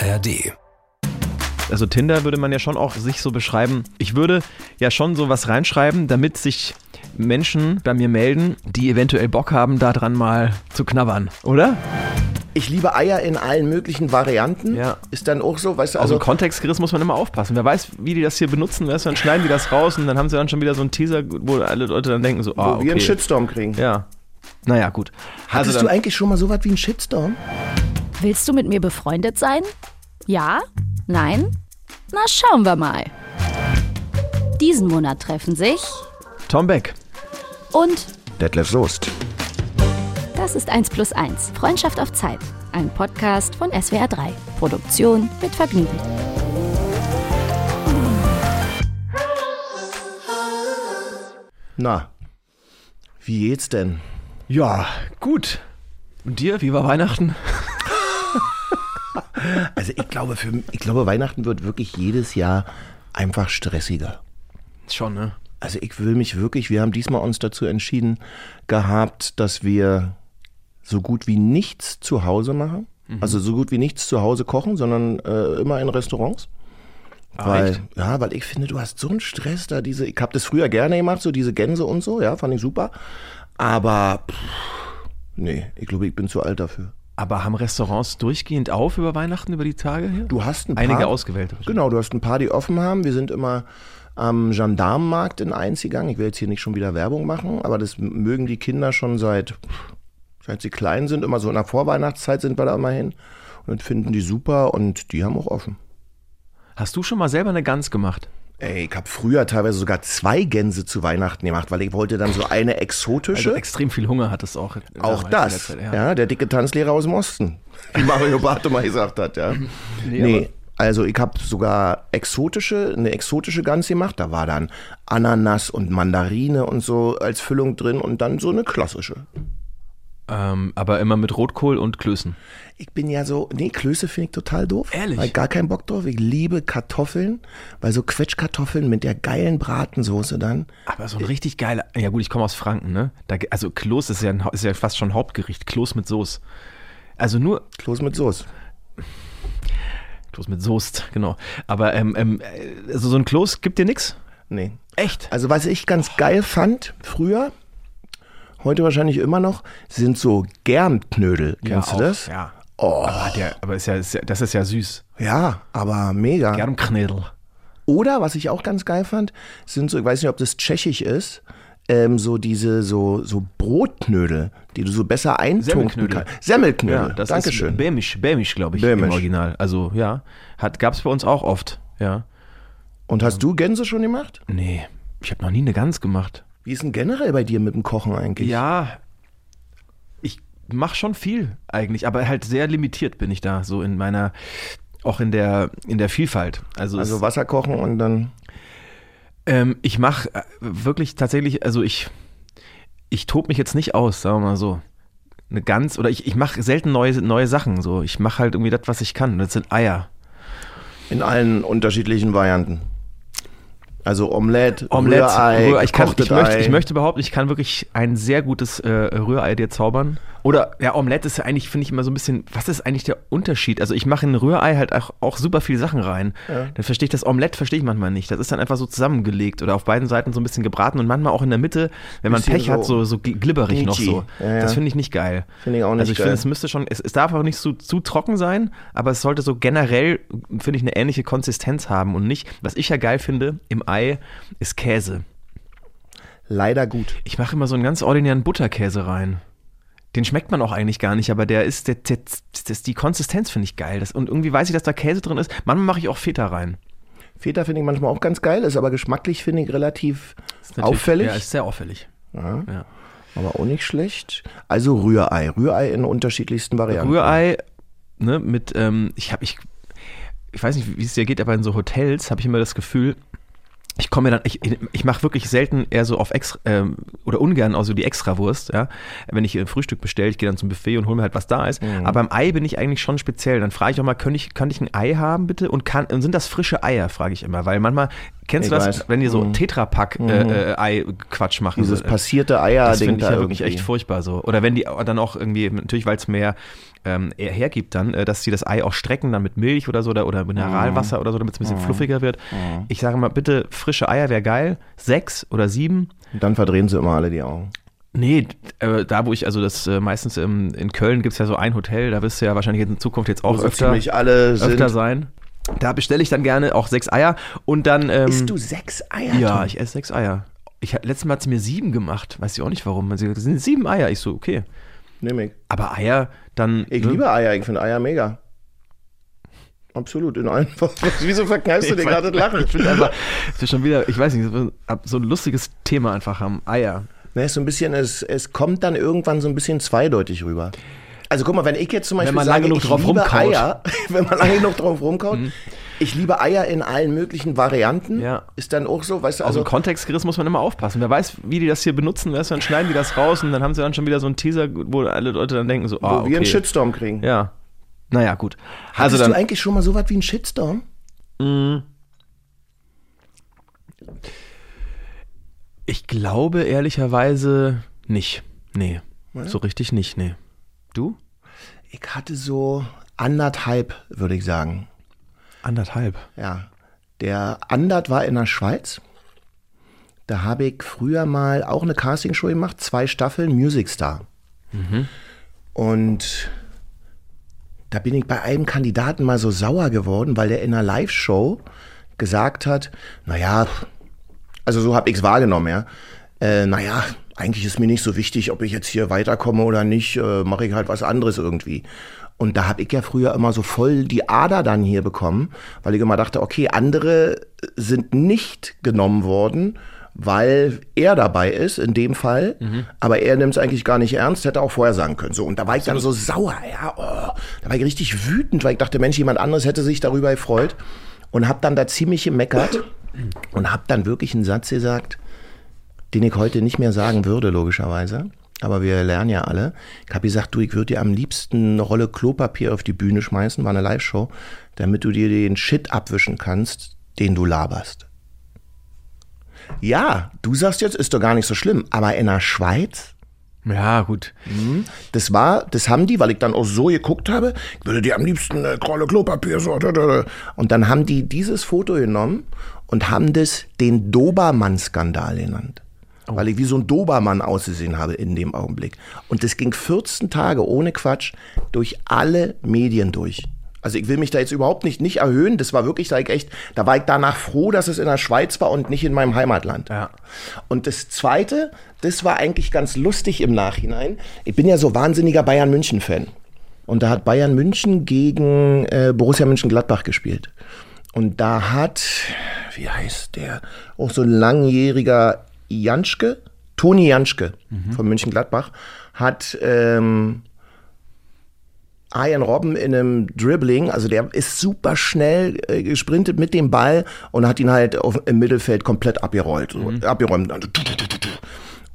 ARD. Also Tinder würde man ja schon auch sich so beschreiben. Ich würde ja schon so was reinschreiben, damit sich Menschen bei mir melden, die eventuell Bock haben, daran mal zu knabbern, oder? Ich liebe Eier in allen möglichen Varianten. Ja. Ist dann auch so, weißt du, Also also Kontext gerissen muss man immer aufpassen. Wer weiß, wie die das hier benutzen, weißt du, dann schneiden die das raus und dann haben sie dann schon wieder so einen Teaser, wo alle Leute dann denken so, wo ah, wir einen okay. Shitstorm kriegen. Ja. Naja, gut. Hattest Also du eigentlich schon mal so was wie einen Shitstorm? Willst du mit mir befreundet sein? Ja? Nein? Na, schauen wir mal. Diesen Monat treffen sich Tom Beck. und Detlef Soest. das ist 1 plus 1. Freundschaft auf Zeit. Ein Podcast von SWR 3. Produktion mit Vergnügen. Na, wie geht's denn? Ja, gut. Und dir, wie war Weihnachten? Also ich glaube, für, ich glaube, Weihnachten wird wirklich jedes Jahr einfach stressiger. Schon, ne? Also ich will mich wirklich, wir haben diesmal uns dazu entschieden gehabt, dass wir so gut wie nichts zu Hause machen. Mhm. Also so gut wie nichts zu Hause kochen, sondern äh, immer in Restaurants. Weil, echt? ja, weil ich finde, du hast so einen Stress da, diese, ich habe das früher gerne gemacht, so diese Gänse und so, ja, fand ich super. Aber, pff, nee, ich glaube, ich bin zu alt dafür. Aber haben Restaurants durchgehend auf über Weihnachten, über die Tage hier? Du hast ein paar. Einige ausgewählte. Genau, du hast ein paar, die offen haben. Wir sind immer am Gendarmenmarkt in Einzigang. Ich will jetzt hier nicht schon wieder Werbung machen, aber das mögen die Kinder schon seit, seit sie klein sind. Immer so in der Vorweihnachtszeit sind wir da immer hin. Und finden die super und die haben auch offen. Hast du schon mal selber eine Gans gemacht? Ey, ich habe früher teilweise sogar zwei Gänse zu Weihnachten gemacht, weil ich wollte dann so eine exotische. Also extrem viel Hunger auch. in- auch in das, der ja. Zeit, der dicke Tanzlehrer aus dem Osten, wie Mario Barth mal gesagt hat, ja. Nee, Nee, also ich habe sogar exotische, eine exotische Gans gemacht. Da war dann Ananas und Mandarine und so als Füllung drin und dann so eine klassische. Ähm, aber immer mit Rotkohl und Klößen. Ich bin ja so, nee, Klöße finde ich total doof. Ehrlich? Ich gar keinen Bock drauf. Ich liebe Kartoffeln, weil so Quetschkartoffeln mit der geilen Bratensoße dann. Aber so ein richtig geiler. Ja gut, ich komme aus Franken, ne? Da, also Kloß ist ja, ein, ist ja fast schon Hauptgericht. Kloß mit Soße. Also nur Kloß mit Soße. Kloß mit Soest, genau. Aber ähm, ähm, äh, also so ein Kloß gibt dir nix? Nee. Echt? Also was ich ganz geil fand früher, heute wahrscheinlich immer noch, sind so Germknödel. Kennst ja, du auch, das? Ja. Oh, Aber, der, aber ist ja, ist ja, das ist ja süß. ja, aber mega. Germknödel. Oder was ich auch ganz geil fand, sind so, ich weiß nicht, ob das tschechisch ist, ähm, so diese so so Brotknödel, die du so besser eintunken Semmelknödel. kannst. Semmelknödel. Ja, das Dankeschön. ist Bämisch, Bämisch glaube ich, Bämisch. im Original. Also ja, hat gab's bei uns auch oft. Ja. Und hast du Gänse schon gemacht? Nee, ich habe noch nie eine Gans gemacht. Wie ist denn generell bei dir mit dem Kochen eigentlich? Ja, ich mache schon viel eigentlich, aber halt sehr limitiert bin ich da, so in meiner, auch in der, in der Vielfalt. Also, Also Wasser kochen und dann ähm, ich mache wirklich tatsächlich, also ich, ich tob mich jetzt nicht aus, sagen wir mal so. Eine ganz, oder ich, ich mache selten neue, neue Sachen, so. Ich mache halt irgendwie das, was ich kann. Das sind Eier. in allen unterschiedlichen Varianten. Also Omelette, Omelette, Rührei, Rührei. Ich, kann, ich, möchte, ich möchte behaupten, ich kann wirklich ein sehr gutes äh, Rührei dir zaubern. Oder, ja, Omelette ist ja eigentlich, finde ich, immer so ein bisschen, was ist eigentlich der Unterschied? Also ich mache in ein Rührei halt auch, auch super viele Sachen rein. Dann verstehe ich das Omelette, verstehe ich manchmal nicht. Das ist dann einfach so zusammengelegt oder auf beiden Seiten so ein bisschen gebraten und manchmal auch in der Mitte, wenn man Pech hat, so, so so gl- glibberig noch so. Ja, ja. Das finde ich nicht geil. Finde ich auch nicht Also ich finde, es müsste schon, es, es darf auch nicht zu, zu trocken sein, aber es sollte so generell, finde ich, eine ähnliche Konsistenz haben und nicht, was ich ja geil finde, im Ei ist Käse. Leider gut. Ich mache immer so einen ganz ordinären Butterkäse rein. Den schmeckt man auch eigentlich gar nicht, aber der ist, der, der, das, die Konsistenz finde ich geil. Das, und irgendwie weiß ich, dass da Käse drin ist. Manchmal mache ich auch Feta rein. Feta finde ich manchmal auch ganz geil, ist aber geschmacklich finde ich relativ auffällig, Ja, ist sehr auffällig. Ja, Ja. aber auch nicht schlecht. Also Rührei, Rührei in unterschiedlichsten Varianten. Rührei, ne, mit, ähm, ich habe, ich, ich weiß nicht, wie es dir geht, aber in so Hotels habe ich immer das Gefühl, ich komme mir dann, ich, ich mache wirklich selten eher so auf extra, ähm, oder ungern auch so die Extrawurst, ja. Wenn ich ein Frühstück bestelle, ich gehe dann zum Buffet und hole mir halt, was da ist. Mhm. Aber beim Ei bin ich eigentlich schon speziell. Dann frage ich auch mal, kann ich, kann ich ein Ei haben, bitte? Und, kann, und sind das frische Eier, frage ich immer. Weil manchmal, kennst Ich du das, weiß. wenn die so Mhm. Tetrapack-Ei-Quatsch machen? Dieses so, passierte das Eier-Ding finde ich ja wirklich echt furchtbar so. Oder wenn die dann auch irgendwie, natürlich, weil es mehr ähm, hergibt dann, äh, dass sie das Ei auch strecken, dann mit Milch oder so oder, oder Mineralwasser oder so, damit es ein bisschen fluffiger wird. Ich sage mal, bitte, frische Eier wäre geil. Sechs oder sieben. Und dann verdrehen sie immer alle die Augen. Nee, äh, da wo ich, also das äh, meistens ähm, in Köln gibt es ja so ein Hotel, da wirst du ja wahrscheinlich in Zukunft jetzt auch Wo öfter, sind. öfter sein. Da bestelle ich dann gerne auch sechs Eier und dann. Ähm, Isst du sechs Eier? Ja, ich esse sechs Eier. Ich, letztes Mal hat sie mir sieben gemacht. Weiß ich auch nicht warum. Sie Das sind sieben Eier. Ich so, okay. Nehm ich. Aber Eier, dann. Ich ne? liebe Eier, ich finde Eier mega. Absolut, in allen Wieso verkneifst du dir gerade das Lachen? Ich finde einfach, das ist schon wieder, ich weiß nicht, so- ein lustiges Thema einfach haben. Eier. Ne, so ein bisschen, es, es kommt dann irgendwann so ein bisschen zweideutig rüber. Also guck mal, wenn ich jetzt zum Beispiel man sage, lange genug ich drauf liebe rumkaut. Mhm. Eier, wenn man lange genug drauf rumkaut, ich liebe Eier in allen möglichen Varianten, Ja. ist dann auch so, weißt du, Aus also dem Kontext gerissen muss man immer aufpassen. Wer weiß, wie die das hier benutzen, weißt du, dann schneiden die das raus und dann haben sie dann schon wieder so einen Teaser, wo alle Leute dann denken so, wo ah, okay. wir einen Shitstorm kriegen. Ja. Naja, gut. Hattest Also dann, du eigentlich schon mal so was wie einen Shitstorm? ich glaube ehrlicherweise nicht. Nee. So richtig nicht, nee. Du? Ich hatte so anderthalb, würde ich sagen. Anderthalb. Ja. Der Andert war in der Schweiz. Da habe ich früher mal auch eine Castingshow gemacht, zwei Staffeln Music Star. Und da bin ich bei einem Kandidaten mal so sauer geworden, weil der in einer Live-Show gesagt hat, naja, also so habe ich es wahrgenommen, ja. Äh, naja, eigentlich ist mir nicht so wichtig, ob ich jetzt hier weiterkomme oder nicht, äh, mache ich halt was anderes irgendwie. Und da habe ich ja früher immer so voll die Ader dann hier bekommen, weil ich immer dachte, okay, andere sind nicht genommen worden, weil er dabei ist, in dem Fall, aber er nimmt es eigentlich gar nicht ernst, hätte auch vorher sagen können. So, und da war ich dann so sauer, ja, oh, da war ich richtig wütend, weil ich dachte, Mensch, jemand anderes hätte sich darüber gefreut. Und habe dann da ziemlich gemeckert und habe dann wirklich einen Satz gesagt, den ich heute nicht mehr sagen würde, logischerweise. Aber wir lernen ja alle. Ich habe gesagt, du, ich würde dir am liebsten eine Rolle Klopapier auf die Bühne schmeißen, war eine Live-Show, damit du dir den Shit abwischen kannst, den du laberst. Ja, du sagst jetzt, ist doch gar nicht so schlimm, aber in der Schweiz, Ja, gut. das war, das haben die, weil ich dann auch so geguckt habe, ich würde dir am liebsten eine Rolle Klopapier so, und dann haben die dieses Foto genommen und haben das den Dobermann-Skandal genannt. Weil ich wie so ein Dobermann ausgesehen habe in dem Augenblick. Und das ging 14 Tage ohne Quatsch durch alle Medien durch. Also ich will mich da jetzt überhaupt nicht, nicht erhöhen. Das war wirklich, da ich echt, da war ich danach froh, dass es in der Schweiz war und nicht in meinem Heimatland. Ja. Und das zweite, das war eigentlich ganz lustig im Nachhinein. Ich bin ja so wahnsinniger Bayern München Fan. Und da hat Bayern München gegen äh, Borussia Mönchengladbach gespielt. Und da hat, wie heißt der, auch so ein langjähriger Janschke, Toni Janschke von Mönchengladbach, hat ähm, Ian Robben in einem Dribbling, also der ist super schnell äh, gesprintet mit dem Ball und hat ihn halt auf, im Mittelfeld komplett abgerollt, so, abgeräumt. Also,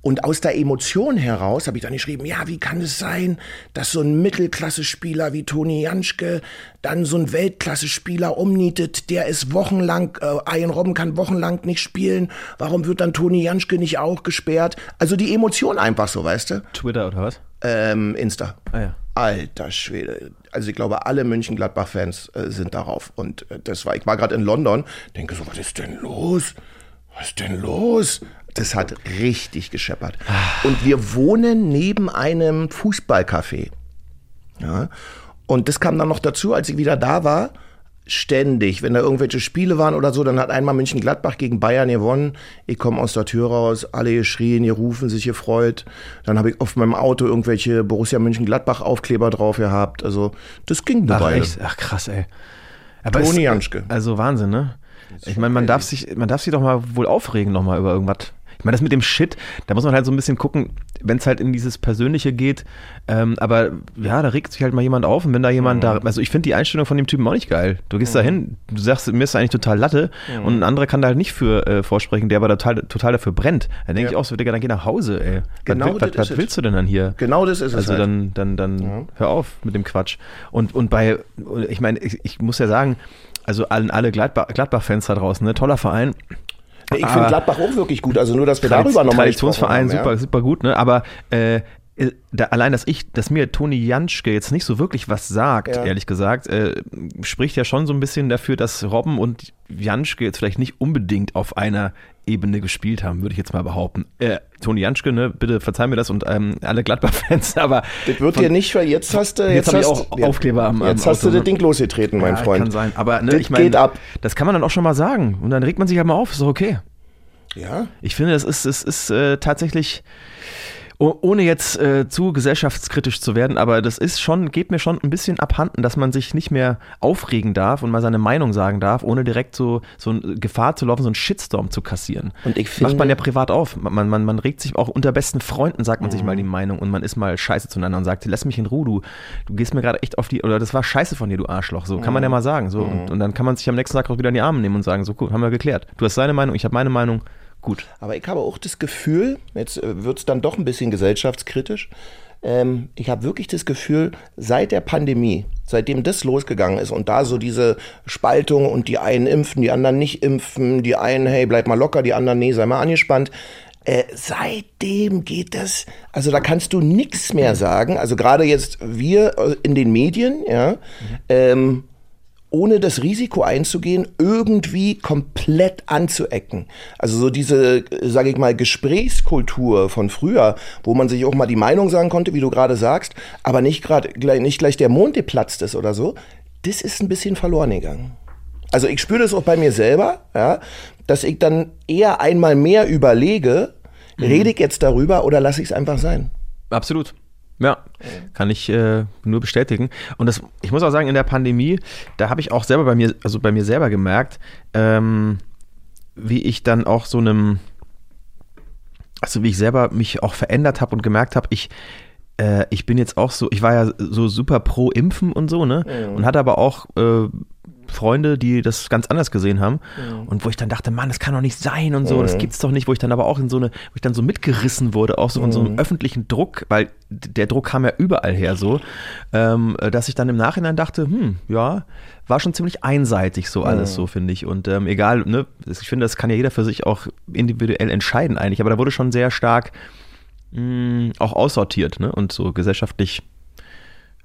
Und aus der Emotion heraus habe ich dann geschrieben, ja, wie kann es sein, dass so ein Mittelklasse-Spieler wie Toni Janschke dann so ein Weltklasse-Spieler umnietet, der ist wochenlang, äh, Ian Robben kann wochenlang nicht spielen, warum wird dann Toni Janschke nicht auch gesperrt? Also die Emotion einfach so, weißt du? Twitter oder was? Ähm, Insta. Ah ja. Alter Schwede. Also ich glaube, alle München-Gladbach-Fans äh, sind darauf. Und äh, das war, ich war gerade in London, denke so, was ist denn los? Was ist denn los? Das hat richtig gescheppert. Und wir wohnen neben einem Fußballcafé. Ja. Und das kam dann noch dazu, als ich wieder da war, ständig, wenn da irgendwelche Spiele waren oder so, dann hat einmal München-Gladbach gegen Bayern gewonnen. Ich komme aus der Tür raus, alle geschrien, gerufen, sich gefreut. Dann habe ich auf meinem Auto irgendwelche Borussia München-Gladbach-Aufkleber drauf gehabt. Also das ging eine Ach, Weile. echt? Ach, krass, ey. Aber Toni Janschke. Also Wahnsinn, ne? Ich meine, man darf sich, man darf sich doch mal wohl aufregen noch mal über irgendwas. Ich meine, das mit dem Shit, da muss man halt so ein bisschen gucken, wenn es halt in dieses Persönliche geht. Ähm, aber ja, da regt sich halt mal jemand auf und wenn da jemand mhm. da, also ich finde die Einstellung von dem Typen auch nicht geil. Du gehst mhm. da hin, du sagst, mir ist eigentlich total Latte mhm. und ein anderer kann da halt nicht für äh, vorsprechen, der aber total, total dafür brennt. Dann denke ja. ich auch so, Digga, dann geh nach Hause, ey. Genau was, was, was willst du denn dann hier? Genau das ist es. Also halt. dann, dann, dann ja. hör auf mit dem Quatsch. Und, und bei, ich meine, ich, ich muss ja sagen, also allen alle Gladbach-Fans Gladbach da draußen, ne? toller Verein. Ich finde Gladbach auch wirklich gut. Also nur, dass wir darüber nochmal Traditionsverein, super, ja. super gut, ne? Aber äh, da, allein, dass ich, dass mir Toni Janschke jetzt nicht so wirklich was sagt, ja. ehrlich gesagt, äh, spricht ja schon so ein bisschen dafür, dass Robben und Janschke jetzt vielleicht nicht unbedingt auf einer Ebene gespielt haben, würde ich jetzt mal behaupten. Äh, Toni Janschke, ne, bitte verzeih mir das und ähm, alle Gladbach-Fans, aber. Das wird dir nicht, weil jetzt hast du. Jetzt, jetzt habe ich auch Aufkleber am, am Jetzt hast du das Ding losgetreten, mein ja, Freund. Kann sein, aber ne, ich meine, geht ab. das kann man dann auch schon mal sagen und dann regt man sich halt mal auf, ist doch okay. Ja. Ich finde, das ist, es ist äh, tatsächlich ohne jetzt äh, zu gesellschaftskritisch zu werden, aber das ist schon, geht mir schon ein bisschen abhanden, dass man sich nicht mehr aufregen darf und mal seine Meinung sagen darf, ohne direkt so, so eine Gefahr zu laufen, so einen Shitstorm zu kassieren. Und ich finde, Macht man ja privat auf. Man, man, man regt sich auch unter besten Freunden, sagt man mhm. sich mal die Meinung und man ist mal scheiße zueinander und sagt, lass mich in Ruhe, du, du gehst mir gerade echt auf die, oder das war scheiße von dir, du Arschloch. So mhm. kann man ja mhm. mal sagen. So. Mhm. Und, und, dann kann man sich am nächsten Tag auch wieder in die Arme nehmen und sagen, so gut, haben wir geklärt. Du hast deine Meinung, ich habe meine Meinung Gut. Aber ich habe auch das Gefühl, jetzt äh, wird es dann doch ein bisschen gesellschaftskritisch, ähm, ich habe wirklich das Gefühl, seit der Pandemie, seitdem das losgegangen ist und da so diese Spaltung und die einen impfen, die anderen nicht impfen, die einen, hey, bleib mal locker, die anderen, nee, sei mal angespannt. Äh, seitdem geht das, also da kannst du nichts mehr sagen. Also gerade jetzt wir äh, in den Medien, ja, mhm. ähm, ohne das Risiko einzugehen, irgendwie komplett anzuecken. Also so diese, sage ich mal, Gesprächskultur von früher, wo man sich auch mal die Meinung sagen konnte, wie du gerade sagst, aber nicht gerade nicht gleich der Mond geplatzt ist oder so, das ist ein bisschen verloren gegangen. Also ich spüre das auch bei mir selber, ja, dass ich dann eher einmal mehr überlege, mhm. rede ich jetzt darüber oder lasse ich es einfach sein. Absolut. Ja, kann ich äh, nur bestätigen. Und das, ich muss auch sagen, in der Pandemie, da habe ich auch selber bei mir, also bei mir selber gemerkt, ähm, wie ich dann auch so einem, also wie ich selber mich auch verändert habe und gemerkt habe, ich, äh, ich bin jetzt auch so, ich war ja so super pro Impfen und so, ne? Ja. Und hatte aber auch äh, Freunde, die das ganz anders gesehen haben. Mhm. Und wo ich dann dachte, Mann, das kann doch nicht sein und so, mhm. das gibt's doch nicht, wo ich dann aber auch in so eine, wo ich dann so mitgerissen wurde, auch so von so einem mhm. öffentlichen Druck, weil der Druck kam ja überall her so, ähm, dass ich dann im Nachhinein dachte, hm, ja, war schon ziemlich einseitig so alles mhm. so, finde ich. Und ähm, egal, ne, ich finde, das kann ja jeder für sich auch individuell entscheiden eigentlich, aber da wurde schon sehr stark mh, mm, auch aussortiert, ne, und so gesellschaftlich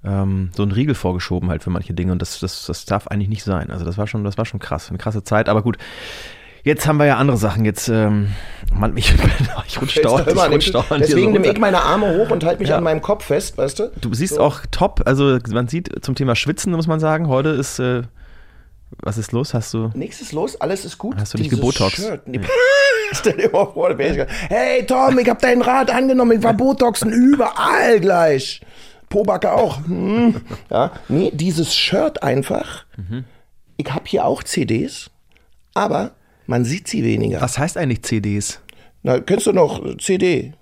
ähm, so einen Riegel vorgeschoben halt für manche Dinge und das, das, das darf eigentlich nicht sein. Also das war schon, das war schon krass, eine krasse Zeit, aber gut. Jetzt haben wir ja andere Sachen. Jetzt, ähm, Mann, ich, ich rutsche dauernd. Ich rutsch dauernd Deswegen so nehme ich meine Arme hoch und halte mich ja. an meinem Kopf fest, weißt du? Du siehst so. auch top. Also man sieht zum Thema Schwitzen, muss man sagen, heute ist, äh, was ist los? Hast du... Nichts ist los, alles ist gut. Hast du dich gebotox? Nee. Stell dir mal vor, hey Tom, ich habe deinen Rat angenommen, ich war Botoxen überall gleich. Pobacke auch. Hm. Ja, nee, dieses Shirt einfach. Mhm. Ich habe hier auch CDs, aber man sieht sie weniger. Was heißt eigentlich CDs? Na, kennst du noch CD?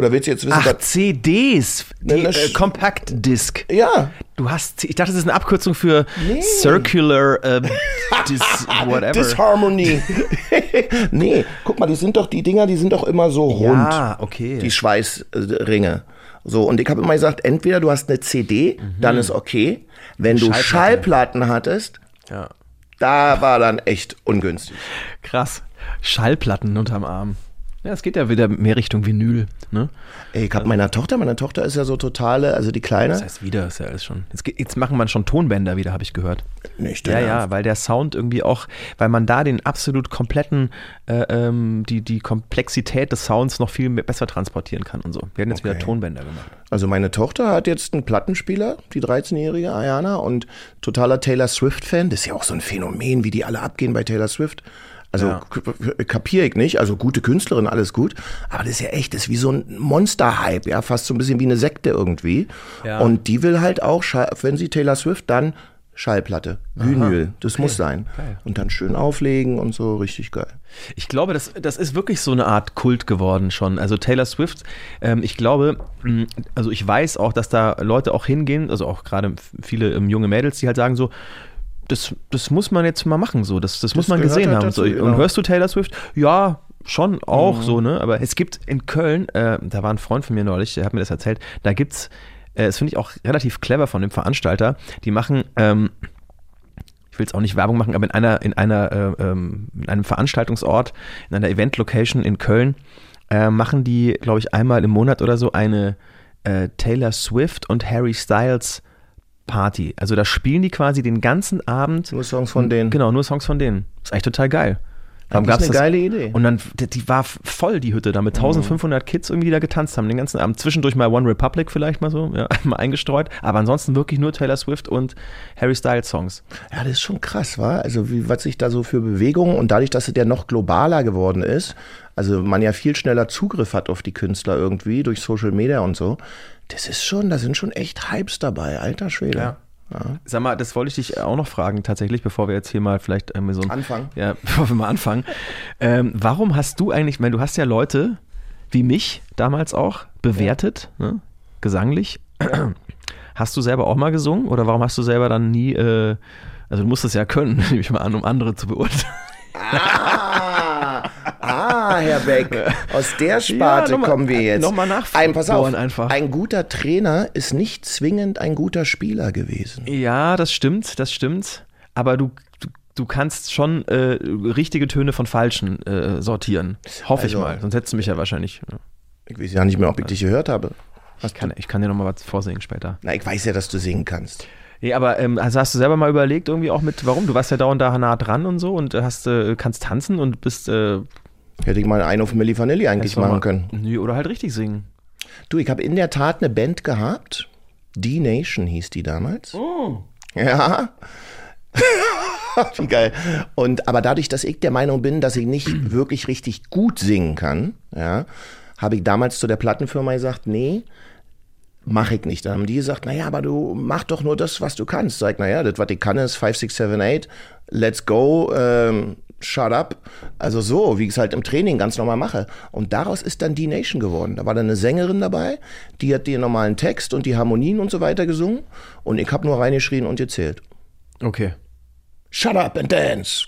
Oder willst du jetzt wissen, Ach, CDs, die äh, Compact Disc. Ja. Du hast, ich dachte, das ist eine Abkürzung für nee. Circular äh, Dis, whatever. Disharmony. nee, guck mal, die sind doch, die Dinger, die sind doch immer so rund. Ja, okay. Die Schweißringe. So, und ich habe immer gesagt, entweder du hast eine CD, mhm. dann ist okay. Wenn du Schallplatten, Schallplatten hattest, ja. da war dann echt ungünstig. Krass. Schallplatten unterm Arm. Ja, es geht ja wieder mehr Richtung Vinyl. Ne? Ey, ich hab meiner Tochter, meine Tochter ist ja so totale, also die Kleine. Das heißt wieder, ist ja alles schon. Jetzt, jetzt machen man schon Tonbänder wieder, habe ich gehört. Nicht, Ja, ja, weil der Sound irgendwie auch, weil man da den absolut kompletten, äh, ähm, die, die Komplexität des Sounds noch viel mehr, besser transportieren kann und so. Wir haben jetzt okay. wieder Tonbänder gemacht. Also meine Tochter hat jetzt einen Plattenspieler, die 13-jährige Ayana, und totaler Taylor Swift-Fan. Das ist ja auch so ein Phänomen, wie die alle abgehen bei Taylor Swift. Also ja. kapiere ich nicht. Also gute Künstlerin, alles gut. Aber das ist ja echt, das ist wie so ein Monster-Hype, ja, fast so ein bisschen wie eine Sekte irgendwie. Ja. Und die will halt auch, wenn sie Taylor Swift, dann Schallplatte, Vinyl, das muss sein. Geil. Und dann schön auflegen und so, richtig geil. Ich glaube, das, das ist wirklich so eine Art Kult geworden schon. Also Taylor Swift, ähm, ich glaube, mh, also ich weiß auch, dass da Leute auch hingehen, also auch gerade viele ähm, junge Mädels, die halt sagen so, das, das muss man jetzt mal machen, so, das, das, muss man gesehen halt haben. dazu, so. Und genau. hörst du Taylor Swift? Ja, schon auch Mhm. so, ne? Aber es gibt in Köln, äh, da war ein Freund von mir neulich, der hat mir das erzählt, da gibt's, äh, das finde ich auch relativ clever von dem Veranstalter, die machen, ähm, ich will jetzt auch nicht Werbung machen, aber in einer, in einer, äh, ähm, in einem Veranstaltungsort, in einer Event-Location in Köln, äh, machen die, glaube ich, einmal im Monat oder so eine äh, Taylor Swift und Harry Styles Party. Also da spielen die quasi den ganzen Abend. Nur Songs von denen. Genau, nur Songs von denen. Ist eigentlich total geil. Warum Das ist eine geile Idee. Und dann, die, war voll, die Hütte, da mit 1500 Kids irgendwie, die da getanzt haben, den ganzen Abend. Zwischendurch mal One Republic vielleicht mal so, ja, mal eingestreut. Aber ansonsten wirklich nur Taylor Swift und Harry Styles Songs. Ja, das ist schon krass, wa? Also wie, was sich da so für Bewegungen und dadurch, dass es ja noch globaler geworden ist, also man ja viel schneller Zugriff hat auf die Künstler irgendwie durch Social Media und so, das ist schon, da sind schon echt Hypes dabei, alter Schwede. Ja. Sag mal, das wollte ich dich auch noch fragen, tatsächlich, bevor wir jetzt hier mal vielleicht ähm, so ein, Anfangen. Ja, bevor wir mal anfangen. Ähm, warum hast du eigentlich, ich meine, du hast ja Leute wie mich damals auch bewertet, ne? gesanglich. Hast du selber auch mal gesungen oder warum hast du selber dann nie, äh, also du musst es ja können, nehme ich mal an, um andere zu beurteilen. Ah, ah, Herr Beck, aus der Sparte Ja, mal- kommen wir jetzt. noch mal ein, pass auf, einfach. ein guter Trainer ist nicht zwingend ein guter Spieler gewesen. Ja, das stimmt, das stimmt. Aber du, du, du kannst schon äh, richtige Töne von falschen äh, sortieren. Hoffe ich Also- mal. Sonst hättest du mich ja wahrscheinlich. Ja. Ich weiß ja nicht mehr, ob ich dich gehört habe. Ich kann, ich kann dir nochmal was vorsingen später. Na, ich weiß ja, dass du singen kannst. Nee, aber ähm, also hast du selber mal überlegt, irgendwie auch mit, warum? Du warst ja dauernd da nah dran und so und hast, äh, kannst tanzen und bist. Äh, Hätte ich mal einen auf Milli Vanilli eigentlich machen mal- können. Nö, oder halt richtig singen. Du, ich habe in der Tat eine Band gehabt. D-Nation hieß die damals. Ja. Wie geil. Und aber dadurch, dass ich der Meinung bin, dass ich nicht wirklich richtig gut singen kann, ja, habe ich damals zu der Plattenfirma gesagt, nee, mache ich nicht. Dann haben die gesagt, naja, aber du mach doch nur das, was du kannst. Sag naja, das, was ich kann, ist 5, 6, 7, 8, let's go, ähm, shut up. Also so, wie ich es halt im Training ganz normal mache. Und daraus ist dann D-Nation geworden. Da war dann eine Sängerin dabei, die hat den normalen Text und die Harmonien und so weiter gesungen. Und ich habe nur reingeschrien und gezählt. Okay. Shut up and dance.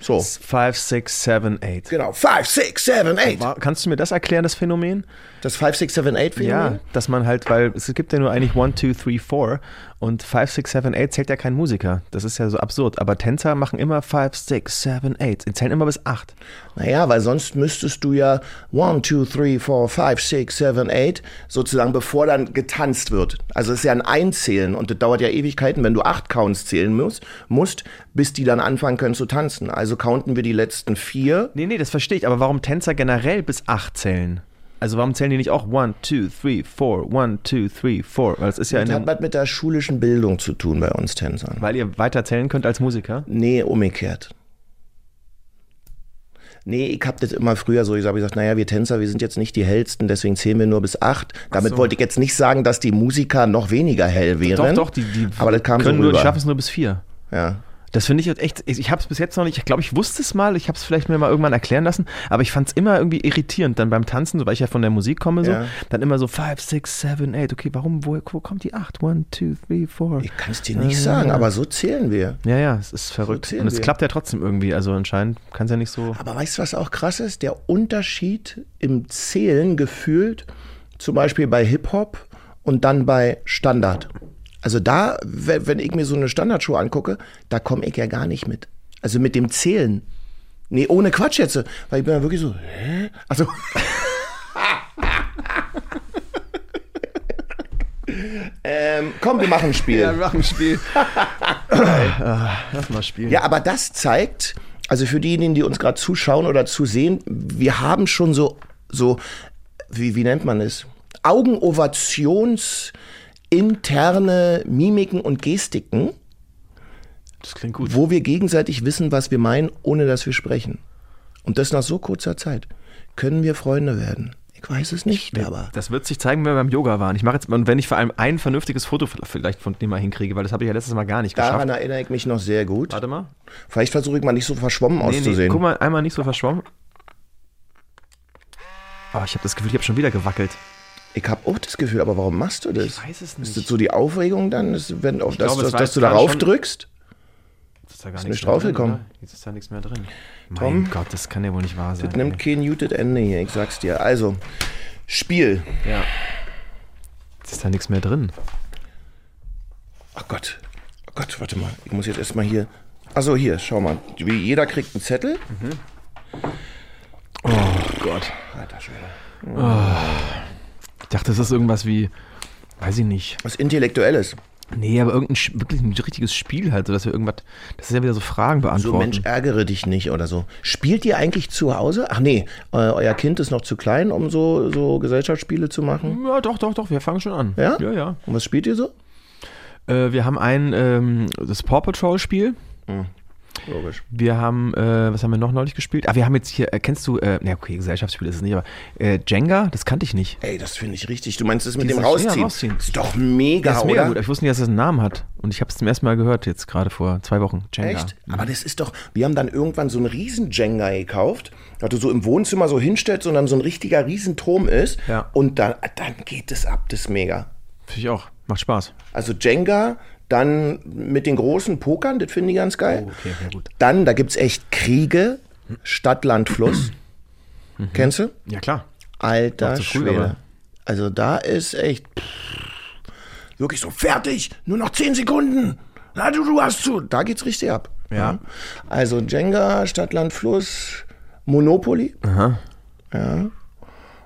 So, 5, 6, 7, 8. genau. 5, 6, 7, 8. War, kannst du mir das erklären, das Phänomen? Das 5, 6, 7, 8 Phänomen? Ja, dass man halt, weil es gibt ja nur eigentlich 1, 2, 3, 4 und 5, 6, 7, 8 zählt ja kein Musiker. Das ist ja so absurd. Aber Tänzer machen immer 5, 6, 7, 8. Sie zählen immer bis 8. Naja, weil sonst müsstest du ja 1, 2, 3, 4, 5, 6, 7, 8 sozusagen bevor dann getanzt wird. Also es ist ja ein Einzählen und das dauert ja Ewigkeiten, wenn du acht Counts zählen musst, musst, bis die dann anfangen können zu tanzen. Also counten wir die letzten vier. Nee, nee, das verstehe ich. Aber warum Tänzer generell bis 8 zählen? Also warum zählen die nicht auch 1, 2, 3, 4, 1, 2, 3, 4? Weil es ist ja Das hat was mit der schulischen Bildung zu tun bei uns Tänzern. weil ihr weiter zählen könnt als Musiker. Nee, umgekehrt. Nee, ich hab das immer früher so, ich habe gesagt, naja, wir Tänzer, wir sind jetzt nicht die hellsten, deswegen zählen wir nur bis acht. Damit wollte ich jetzt nicht sagen, dass die Musiker noch weniger hell wären. Doch, doch, die, die aber das kam so können nur, die rüber. schaffen es nur bis 4. Ja. Das finde ich jetzt echt, ich habe es bis jetzt noch nicht, ich glaube, ich wusste es mal, ich habe es vielleicht mir mal irgendwann erklären lassen, aber ich fand es immer irgendwie irritierend, dann beim Tanzen, so, weil ich ja von der Musik komme, so, Ja. dann immer so 5, 6, 7, 8, okay, warum, wo, wo kommt die 8? 1, 2, 3, 4. Ich kann es dir nicht sagen, aber so zählen wir. Ja, ja, es ist verrückt. zählen Und es wir. klappt ja trotzdem irgendwie, also anscheinend kann es ja nicht so. Aber weißt du, was auch krass ist? Der Unterschied im Zählen gefühlt, zum Beispiel bei Hip-Hop und dann bei Standard. Also da, we- wenn ich mir so eine Standardshow angucke, da komme ich ja gar nicht mit. Also mit dem Zählen. Nee, ohne Quatsch jetzt. Weil ich bin ja wirklich so, hä? Also. ähm, komm, wir machen ein Spiel. wir machen ein Spiel. Lass mal spielen. Ja, aber das zeigt, also für diejenigen, die uns gerade zuschauen oder zusehen, wir haben schon so, so, wie, wie nennt man es? Augenovations interne Mimiken und Gestiken, Das klingt gut. wo wir gegenseitig wissen, was wir meinen, ohne dass wir sprechen. Und das nach so kurzer Zeit. Können wir Freunde werden? Ich weiß es nicht, aber. Das wird sich zeigen, wenn wir beim Yoga waren. Ich mache jetzt, und wenn ich vor allem ein vernünftiges Foto vielleicht von dem mal hinkriege, weil das habe ich ja letztes Mal gar nicht Daran geschafft. erinnere ich mich noch sehr gut. Warte mal. Vielleicht versuche ich mal nicht so verschwommen Nee, nee, auszusehen. guck mal, einmal nicht so verschwommen. Oh, ich habe das Gefühl, ich habe schon wieder gewackelt. Ich habe auch das Gefühl, aber warum machst du das? Ich weiß es Ist nicht. das so die Aufregung dann, dass, wenn, auf, dass, glaube, dass, dass du darauf drückst? Ist da gar Ist nichts drin, draufgekommen. oder? Jetzt ist da nichts mehr drin. Tom? Mein Gott, das kann ja wohl nicht wahr sein. Das nimmt kein muted Ende hier, ich sag's dir. Also, Spiel. ey. Ja. Jetzt ist da nichts mehr drin. Ach Gott. Oh Gott, warte mal. Ich muss jetzt erstmal hier. Achso, hier, schau mal. Wie jeder kriegt einen Zettel. Oh Gott. Alter Schwede. Ich dachte, das ist irgendwas wie, weiß ich nicht. Was Intellektuelles. Nee, aber irgendein, wirklich ein richtiges Spiel halt, so dass wir irgendwas, das ist ja wieder so Fragen So, beantworten. Mensch, ärgere dich nicht oder so. Spielt ihr eigentlich zu Hause? Ach nee, eu- euer Kind ist noch zu klein, um so, so Gesellschaftsspiele zu machen. ja, doch, doch, doch, wir fangen schon an. Ja? Ja, ja. Und was spielt ihr so? Äh, wir haben ein, ähm, das Paw Patrol Spiel. Logisch. Wir haben, äh, was haben wir noch neulich gespielt? Ah, wir haben jetzt hier, äh, kennst du, äh, na okay, Gesellschaftsspiel ist es nicht, aber äh, Jenga, das kannte ich nicht. Ey, das finde ich richtig. Du meinst das mit Dieses- dem Rausziehen? ja, rausziehen. Ist doch mega, Das ist mega oder? gut, ich wusste nicht, dass es einen Namen hat. Und ich habe es zum ersten Mal gehört, jetzt gerade vor zwei Wochen. Jenga. Echt? Aber das ist doch, wir haben dann irgendwann so einen riesen Jenga gekauft, dass du so im Wohnzimmer so hinstellst und dann so ein richtiger Riesenturm ist. Ja. Und dann, dann geht es ab, das ist mega. Finde ich auch. Macht Spaß. Also Jenga, dann mit den großen Pokern, das finde ich ganz geil. Oh, okay, ja gut. Dann, da gibt es echt Kriege, Stadt, Land, Fluss. Kennst du? Ja, klar. Alter zu früh, Schwede. Also da ist echt wirklich so fertig, nur noch 10 Sekunden. Na, du, du hast zu. Da geht's richtig ab. Ja. Also Jenga, Stadt, Land, Fluss, Monopoly. Aha. Ja,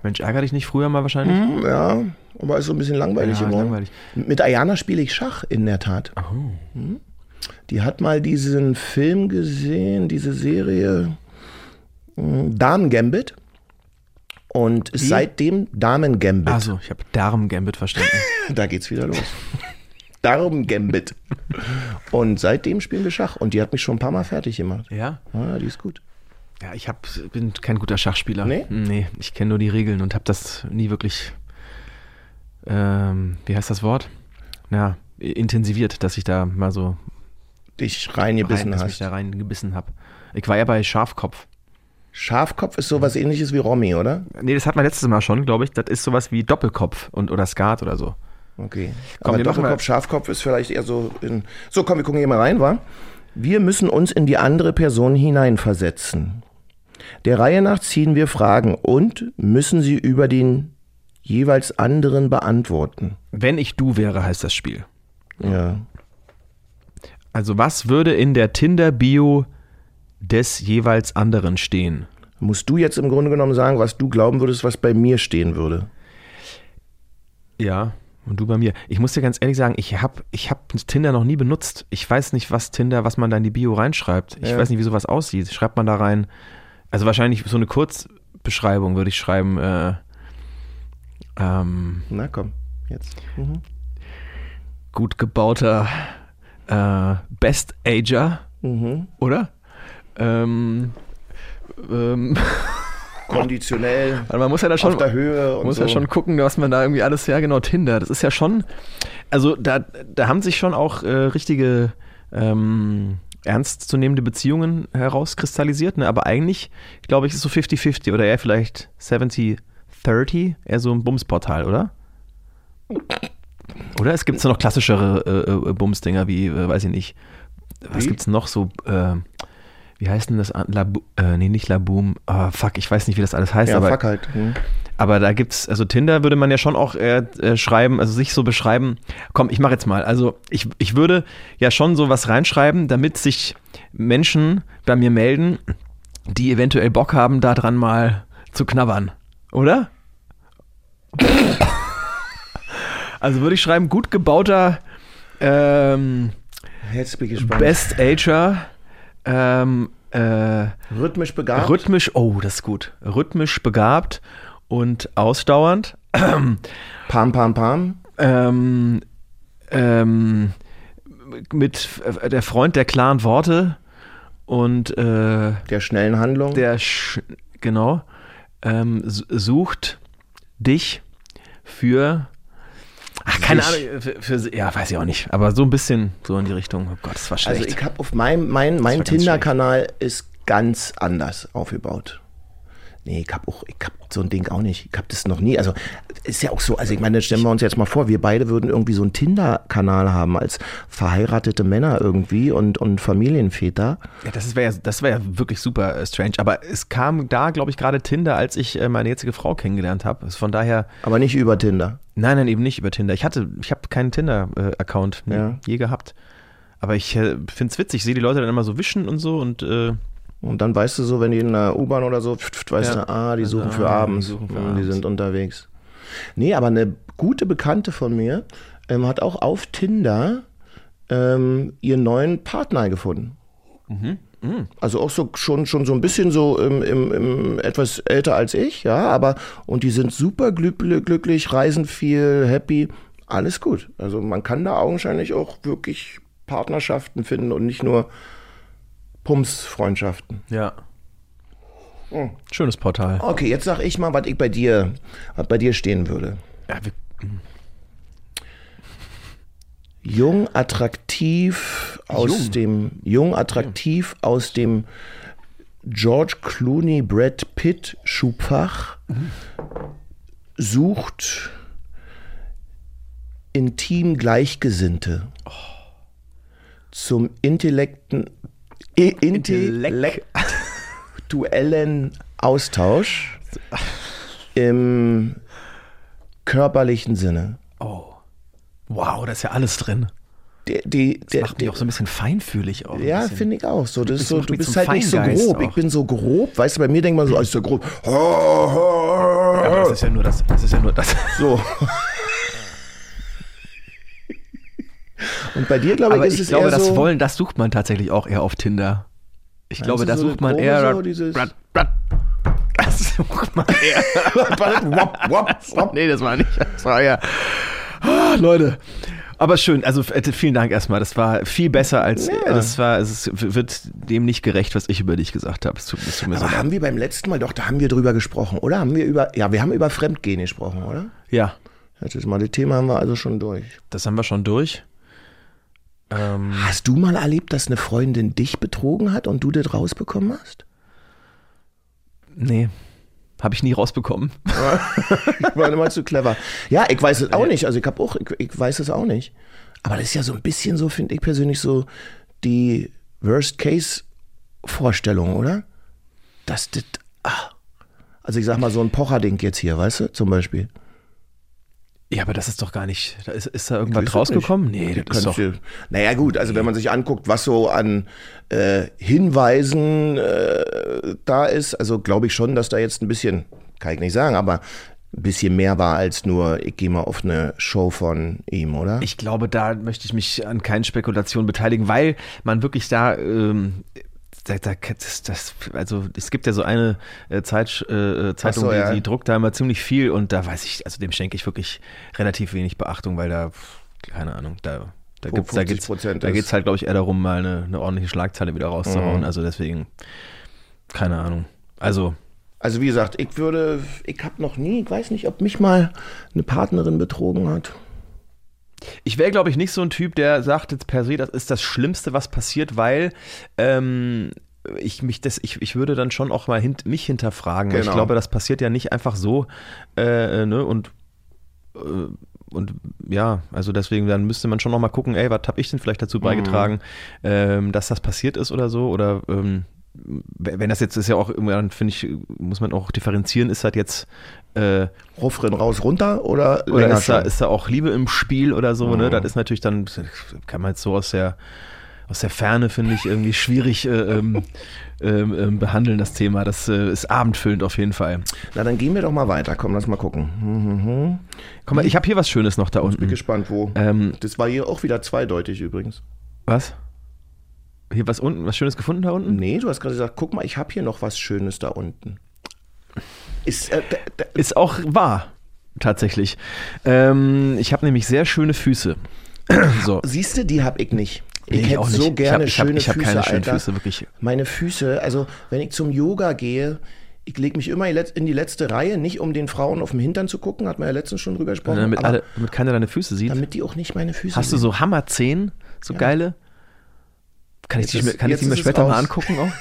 Mensch, ärger dich nicht früher mal wahrscheinlich? Hm, ja, aber ist so ein bisschen langweilig Ja, geworden. langweilig. Mit Ayana spiele ich Schach, in der Tat. Hm. Die hat mal diesen Film gesehen, diese Serie hm, Damen Gambit. Und ist seitdem Damen Gambit. Also, ich habe Darm-Gambit verstanden. Da geht's wieder los. Darum Gambit. Und seitdem spielen wir Schach. Und die hat mich schon ein paar Mal fertig gemacht. ja? Ja, die ist gut. Ja, ich hab, bin kein guter Schachspieler. Nee? Nee, ich kenne nur die Regeln und habe das nie wirklich, ähm, wie heißt das Wort? Ja, intensiviert, dass ich da mal so Dich rein, reingebissen dass ich hast. da reingebissen habe. Ich war ja bei Schafkopf. Schafkopf ist sowas ähnliches wie Romy, oder? Nee, das hatten wir letztes Mal schon, glaube ich. Das ist sowas wie Doppelkopf und oder Skat oder so. Okay. Komm, Aber Doppelkopf, Schafkopf ist vielleicht eher so in. So, komm, wir gucken hier mal rein, wa? Wir müssen uns in die andere Person hineinversetzen. Der Reihe nach ziehen wir Fragen und müssen sie über den jeweils anderen beantworten. Wenn ich du wäre, heißt das Spiel. Ja. Also was würde in der Tinder-Bio des jeweils anderen stehen? Musst du jetzt im Grunde genommen sagen, was du glauben würdest, was bei mir stehen würde? Ja, und du bei mir. Ich muss dir ganz ehrlich sagen, ich habe ich hab Tinder noch nie benutzt. Ich weiß nicht, was Tinder, was man da in die Bio reinschreibt. Ich Ja. weiß nicht, wie sowas aussieht. Schreibt man da rein, also wahrscheinlich so eine Kurzbeschreibung würde ich schreiben, äh, ähm, Na komm, jetzt. Mhm. gut gebauter äh, Best Ager, Mhm. oder? Ähm, ähm, Konditionell, also man muss ja da schon auf der Höhe und muss so. ja schon gucken, was man da irgendwie alles, ja genau, Tinder, das ist ja schon, also da, da haben sich schon auch äh, richtige ähm, ernstzunehmende Beziehungen herauskristallisiert, ne? aber eigentlich, glaube ich, ist es so 50-50 oder eher vielleicht 70-30, eher so ein Bumsportal, oder? Oder es gibt so noch klassischere äh, äh, Bumsdinger wie, äh, weiß ich nicht, was Wie? gibt's noch so, äh, wie heißt denn das? Labu äh, nee, nicht Laboom. Ah, fuck, ich weiß nicht, wie das alles heißt. Ja, aber fuck halt. Mhm. aber da gibt's, also Tinder würde man ja schon auch äh, äh, schreiben, also sich so beschreiben. Komm, ich mache jetzt mal. Also ich, ich würde ja schon so was reinschreiben, damit sich Menschen bei mir melden, die eventuell Bock haben, da dran mal zu knabbern. Oder? Also würde ich schreiben, gut gebauter ähm, Jetzt bin ich gespannt. Best Ager, ähm, äh, Rhythmisch begabt. Rhythmisch, oh, das ist gut. Rhythmisch begabt und ausdauernd. pam, pam, pam. Ähm, ähm, mit der Freund der klaren Worte und äh, Der schnellen Handlung. der, sch genau, ähm, sucht dich für. Ach, keine. Ahnung, für, für, ja, weiß ich auch nicht. Aber so ein bisschen so in die Richtung. Oh Gott, das war schlecht. Also ich habe auf meinem mein, mein Tinder-Kanal ist ganz anders aufgebaut. Nee, ich hab auch, ich hab so ein Ding auch nicht. Ich hab das noch nie. Also ist ja auch so, also ich meine, stellen wir uns jetzt mal vor, wir beide würden irgendwie so einen Tinder-Kanal haben als verheiratete Männer irgendwie und, und Familienväter. Ja, das wäre ja, das wär ja wirklich super äh, strange. Aber es kam da, glaube ich, gerade Tinder, als ich äh, meine jetzige Frau kennengelernt habe. Von daher, Aber nicht über Tinder. nein, nein, eben nicht über Tinder. Ich hatte, ich habe keinen Tinder-Account nie, Ja. je gehabt. Aber ich äh, finde es witzig, ich sehe die Leute dann immer so wischen und so und äh, Und dann weißt du so, wenn die in der U-Bahn oder so, pft, pft, weißt Ja. du, ah, die Also, suchen ah, für die abends. suchen für abends. Die sind unterwegs. Nee, aber eine gute Bekannte von mir ähm, hat auch auf Tinder ähm, ihren neuen Partner gefunden. Mhm. Also auch so schon, schon so ein bisschen so im, im, im etwas älter als ich, ja, aber und die sind super glü- glücklich, reisen viel, happy, alles gut. Also man kann da augenscheinlich auch wirklich Partnerschaften finden und nicht nur Pumps-Freundschaften. ja. Oh. Schönes Portal. Okay, jetzt sag ich mal, was ich bei dir, was bei dir stehen würde. Ja, wir, Jung, attraktiv aus Jung. dem, jung, attraktiv aus dem George Clooney, Brad Pitt Schubfach sucht intim Gleichgesinnte zum Intellekten, intellektuellen Austausch im körperlichen Sinne. oh. Wow, da ist ja alles drin. Die, die, Das der, macht mich auch so ein bisschen feinfühlig auch. Ja, finde ich auch. So, das ist so, du bist halt nicht so grob. Ich auch. bin so grob. Weißt du, bei mir denkt man so, ah, ist der grob. Aber das ist ja nur das. Das ist ja nur das. So. Und bei dir, glaube ich, Aber ist ich es glaube, eher das so, Wollen, das sucht man tatsächlich auch eher auf Tinder. Ich glaube, da so sucht man eher. so, dieses- Brat, Brat. Das sucht man eher. wop, wop, wop. nee, das war nicht. Das war ja. Ah, Leute. Aber schön, also äh, vielen Dank erstmal. Das war viel besser als. Ja. Das war, es wird dem nicht gerecht, was ich über dich gesagt habe. Es tut, es tut mir so Aber leid. haben wir beim letzten Mal, doch, da haben wir drüber gesprochen, oder? Haben wir über, ja, wir haben über Fremdgehen gesprochen, oder? Ja, Das mal, das Thema haben wir also schon durch. das haben wir schon durch. Ähm, Hast du mal erlebt, dass eine Freundin dich betrogen hat und du das rausbekommen hast? nee, habe ich nie rausbekommen. Ich war immer zu clever. Ja, ich weiß es auch nicht. Also ich habe auch, ich, ich weiß es auch nicht. Aber das ist ja so ein bisschen so, finde ich persönlich so die Worst-Case-Vorstellung, oder? Dass das, ah. Also ich sag mal so ein Pocher-Ding jetzt hier, weißt du, zum Beispiel. Ja, aber das ist doch gar nicht. Da ist, ist da irgendwas rausgekommen? Nee, das ist doch. du- Naja gut, also wenn man sich anguckt, was so an äh, Hinweisen äh, da ist, also glaube ich schon, dass da jetzt ein bisschen, kann ich nicht sagen, aber ein bisschen mehr war als nur, ich gehe mal auf eine Show von ihm, oder? Ich glaube, da möchte ich mich an keinen Spekulationen beteiligen, weil man wirklich da, ähm, da, da das, das, also es gibt ja so eine äh, Zeit, äh, Zeitung, Ach so, die, ja. die druckt da immer ziemlich viel und da weiß ich, also dem schenke ich wirklich relativ wenig Beachtung, weil da, keine Ahnung, da, da Wo gibt's, da geht's, 50% da ist. geht's halt, glaube ich, eher darum, mal eine, eine ordentliche Schlagzeile wieder rauszuhauen. Mhm. Also deswegen, keine Ahnung. Also, Also wie gesagt, ich würde, ich habe noch nie, ich weiß nicht, ob mich mal eine Partnerin betrogen hat. Ich wäre, glaube ich, nicht so ein Typ, der sagt jetzt per se, das ist das Schlimmste, was passiert, weil ähm, ich mich das, ich, ich würde dann schon auch mal hint, mich hinterfragen. weil Ich Genau. glaube, das passiert ja nicht einfach so, äh, ne, und äh, und ja, also deswegen, dann müsste man schon noch mal gucken, ey, was habe ich denn vielleicht dazu beigetragen, ähm, dass das passiert ist oder so, oder ähm, wenn das jetzt ist ja auch irgendwann, finde ich, muss man auch differenzieren, ist halt jetzt äh, Rufrin raus, runter oder, oder ist da, ist da auch Liebe im Spiel oder so, Mhm. ne? Das ist natürlich dann, kann man jetzt so aus der, aus der Ferne, finde ich, irgendwie schwierig äh, ähm, ähm, ähm, behandeln, das Thema. Das äh, ist abendfüllend auf jeden Fall. Na, dann gehen wir doch mal weiter. Komm, lass mal gucken. Mhm. Guck mal, ich habe hier was Schönes noch da Bin unten. gespannt, wo. Ähm, Das war hier auch wieder zweideutig übrigens. was? Hier was unten, was Schönes gefunden da unten? Nee, du hast gerade gesagt, guck mal, ich habe hier noch was Schönes da unten. Ist, äh, Ist auch wahr, tatsächlich. Ähm, ich habe nämlich sehr schöne Füße. so. siehst du, die habe ich nicht. Ich Nee, hätte auch so nicht. gerne ich hab, schöne ich hab, ich hab Füße, keine schönen Alter. Füße, wirklich. Meine Füße, also wenn ich zum Yoga gehe, ich lege mich immer in die letzte Reihe, nicht um den Frauen auf dem Hintern zu gucken, hat man ja letztens schon drüber gesprochen. Damit, alle, damit keiner deine Füße sieht. damit die auch nicht meine Füße Hast du sehen. so Hammerzehen, so geile? Kann ich, Jetzt die, ist- mir- kann ich die mir später mal angucken auch?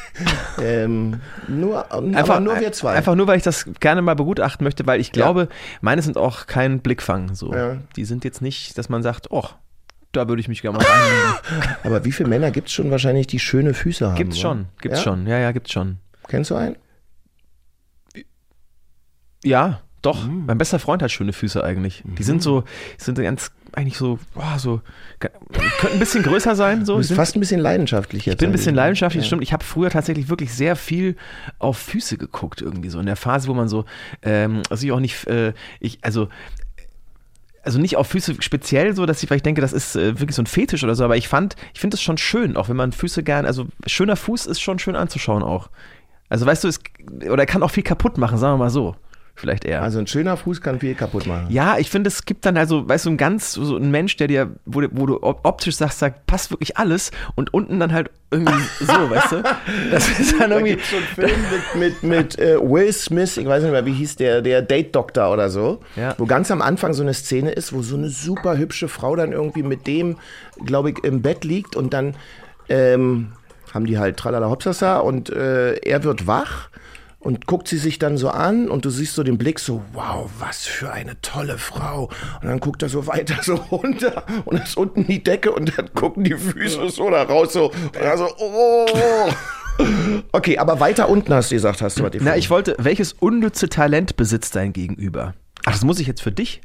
Ähm, nur, aber nur wir zwei. Einfach nur, weil ich das gerne mal begutachten möchte, weil ich glaube, meine sind auch kein Blickfang. So. Ja. Die sind jetzt nicht, dass man sagt, oh, da würde ich mich gerne mal reinlegen. aber wie viele Männer gibt es schon wahrscheinlich, die schöne Füße haben? Gibt's wa? schon, gibt's ja? schon. Ja, ja, gibt's schon. Kennst du einen? Ja, doch. Mhm. Mein bester Freund hat schöne Füße eigentlich. Die sind so, sind ganz, eigentlich so, boah, so, könnten ein bisschen größer sein. So. Du bist sind, fast ein bisschen leidenschaftlich jetzt. ich bin ein bisschen leidenschaftlich, stimmt. Ich habe früher tatsächlich wirklich sehr viel auf Füße geguckt, irgendwie so. In der Phase, wo man so, ähm, also ich auch nicht, äh, ich, also, also nicht auf Füße speziell so, dass ich vielleicht denke, das ist äh, wirklich so ein Fetisch oder so, aber ich fand, ich finde es schon schön, auch wenn man Füße gern, also schöner Fuß ist schon schön anzuschauen auch. Also weißt du, es, oder er kann auch viel kaputt machen, sagen wir mal so. Vielleicht eher. Also ein schöner Fuß kann viel kaputt machen. Ja, ich finde, es gibt dann also, weißt du, ein ganz, so ein Mensch, der dir, wo, du- wo du op- optisch sagst, sagt, passt wirklich alles und unten dann halt irgendwie so, weißt du? Das ist dann Da irgendwie. gibt so einen Film mit, mit, mit äh, Will Smith, ich weiß nicht mehr, wie hieß der, der Date-Doktor oder so, Ja. wo ganz am Anfang so eine Szene ist, wo so eine super hübsche Frau dann irgendwie mit dem, glaube ich, im Bett liegt und dann ähm, haben die halt tralala hopsasa und äh, er wird wach und guckt sie sich dann so an und du siehst so den Blick so, wow, was für eine tolle Frau. Und dann guckt er so weiter so runter und ist unten die Decke und dann gucken die Füße so da raus so. Und er so, oh. Okay, aber weiter unten hast du gesagt, hast du was Na, ich wollte, welches unnütze Talent besitzt dein Gegenüber? Ach, das muss ich jetzt für dich?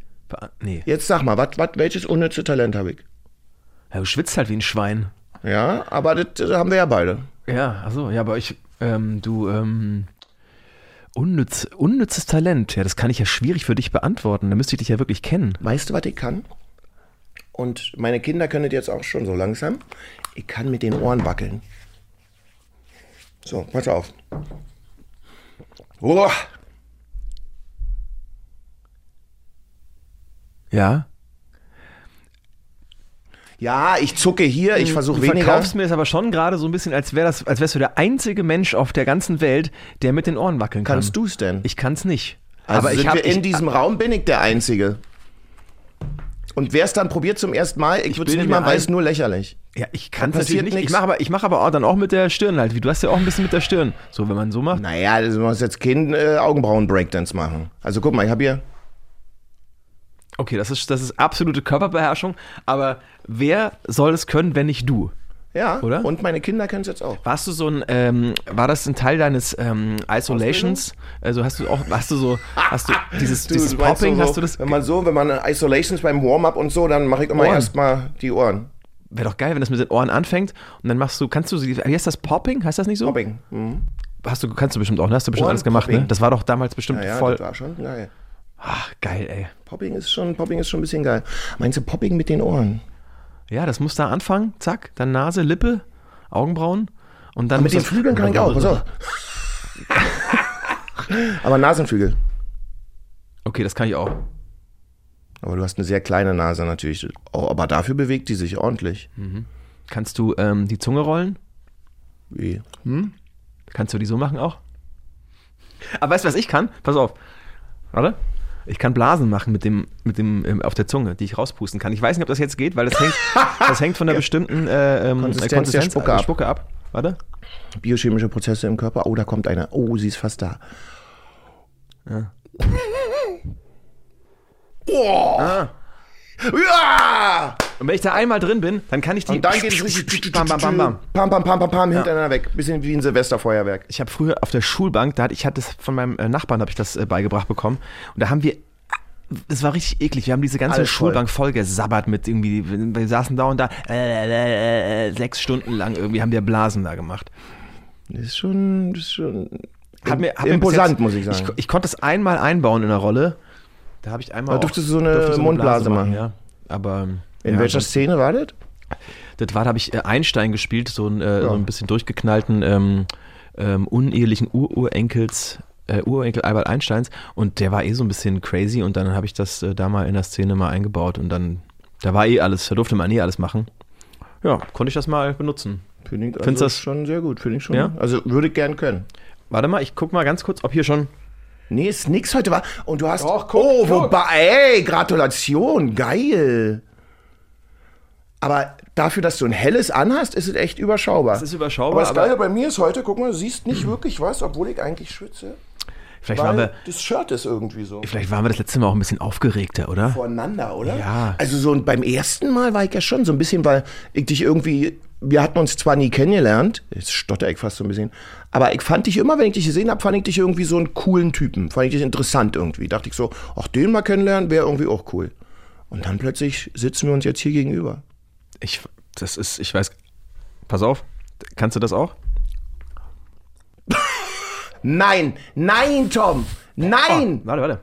Nee. Jetzt sag mal, wat, wat, welches unnütze Talent habe ich? Ja, du schwitzt halt wie ein Schwein. Ja, aber das, das haben wir ja beide. Ja, achso, ja, aber ich, ähm, du, ähm, unnütz, unnützes Talent, ja, das kann ich ja schwierig für dich beantworten. Da müsste ich dich ja wirklich kennen. Weißt du, was ich kann? Und meine Kinder können das jetzt auch schon so langsam. Ich kann mit den Ohren wackeln. So, pass auf. Uah. Ja. Ja, ich zucke hier, ich versuche Du weniger. verkaufst mir das aber schon gerade so ein bisschen, als, wär das, als wärst du der einzige Mensch auf der ganzen Welt, der mit den Ohren wackeln kann. Kannst du es denn? Ich kann es nicht. Also aber sind ich habe wir in diesem Raum bin ich der Einzige. Und wer es dann probiert zum ersten Mal, ich würde es nicht mal, es nur lächerlich. ja, ich kann es natürlich nicht. Ich mache aber, ich mache aber auch dann auch mit der Stirn halt. Wie du hast ja auch ein bisschen mit der Stirn. So, wenn man so macht. Naja, du musst jetzt keinen äh, Augenbrauen-Breakdance machen. Also guck mal, ich habe hier. Okay, das ist, das ist absolute Körperbeherrschung. Aber wer soll es können, wenn nicht du? Ja, Oder? und meine Kinder können es jetzt auch. Warst du so ein, ähm, war das ein Teil deines ähm, Isolations? Also hast du auch, hast du so, hast du dieses, dieses Du Popping, so, hast du das? Wenn man so, wenn man Isolations beim Warm-up und so, dann mache ich immer Ohren. erstmal die Ohren. Wäre doch geil, wenn das mit den Ohren anfängt und dann machst du, kannst du, wie heißt das Popping? Heißt das nicht so? Popping. Mhm. Hast du, kannst du bestimmt auch, ne? Hast du bestimmt alles gemacht, ne? Ohrenpopping. Das war doch damals bestimmt Ja, ja, voll. das war schon geil. Ach, geil, ey. Popping ist schon, Popping ist schon ein bisschen geil. Meinst du Popping mit den Ohren? Ja, das muss da anfangen, zack, dann Nase, Lippe, Augenbrauen und dann mit muss den Flügeln kann ich auch, pass auf. Aber Nasenflügel. Okay, das kann ich auch. Aber du hast eine sehr kleine Nase natürlich. Oh, aber dafür bewegt die sich ordentlich. Kannst du ähm, die Zunge rollen? Wie? Kannst du die so machen auch? Aber weißt du, was ich kann? Pass auf. Warte. Ich kann Blasen machen mit dem, mit dem ähm, auf der Zunge, die ich rauspusten kann. Ich weiß nicht, ob das jetzt geht, weil das hängt, das hängt von der bestimmten äh, ähm, Konsistenz der Spucke ab. Spucke ab. Warte. Biochemische Prozesse im Körper. Oh, da kommt einer. Oh, sie ist fast da. Ja. Oh. Ja! Und wenn ich da einmal drin bin, dann kann ich die. Und dann geht es richtig. Bam, bam, bam, bam. Pam, pam, pam, pam, pam, hintereinander weg. Bisschen wie ein Silvesterfeuerwerk. Ich habe früher auf der Schulbank, da hatte ich hatte das von meinem äh, Nachbarn habe ich das äh, beigebracht bekommen und da haben wir das war richtig eklig. Wir haben diese ganze Alles. Schulbank voll gesabbert mit irgendwie, wir saßen da und da äh, äh, äh, sechs Stunden lang irgendwie haben wir Blasen da gemacht. Das ist schon, das ist schon Hat mir, hat imposant, jetzt- muss ich sagen. Ich, ich konnte es einmal einbauen in der Rolle. Da habe ich einmal. Da auch- durftest du so eine durfte Mundblase machen. Ja. Aber ähm, In ja, welcher Szene war das? das war, da habe ich äh, Einstein gespielt, so, ein, äh, so ein bisschen durchgeknallten, ähm, ähm, unehelichen Ururenkels, äh, Urenkel Albert Einsteins. Und der war eh so ein bisschen crazy. Und dann habe ich das äh, da mal in der Szene mal eingebaut. Und dann, da war eh alles, da durfte man eh alles machen. Ja, konnte ich das mal benutzen. Finde ich Findest also das- schon sehr gut. Finde ich schon. Ja? Also würde ich gern können. Warte mal, ich guck mal ganz kurz, ob hier schon. Nee, ist nix heute war. Und du hast. Doch, guck, oh, guck. wobei, ey, Gratulation, geil. Aber dafür, dass du ein helles anhast, ist es echt überschaubar. Es ist überschaubar, Aber das aber- Geile bei mir ist heute, guck mal, du siehst nicht wirklich was, obwohl ich eigentlich schwitze. Vielleicht waren, wir, das Shirt ist irgendwie so. vielleicht waren wir das letzte Mal auch ein bisschen aufgeregter, oder? voreinander, oder? Ja. Also so beim ersten Mal war ich ja schon so ein bisschen, weil ich dich irgendwie, wir hatten uns zwar nie kennengelernt, jetzt stotter ich fast so ein bisschen, aber ich fand dich immer, wenn ich dich gesehen habe, fand ich dich irgendwie so einen coolen Typen, fand ich dich interessant irgendwie. Dachte ich so, ach den mal kennenlernen, wäre irgendwie auch cool. Und dann plötzlich sitzen wir uns jetzt hier gegenüber. Ich, das ist, ich weiß. Pass auf, kannst du das auch? Nein, nein, Tom, nein! Warte, warte.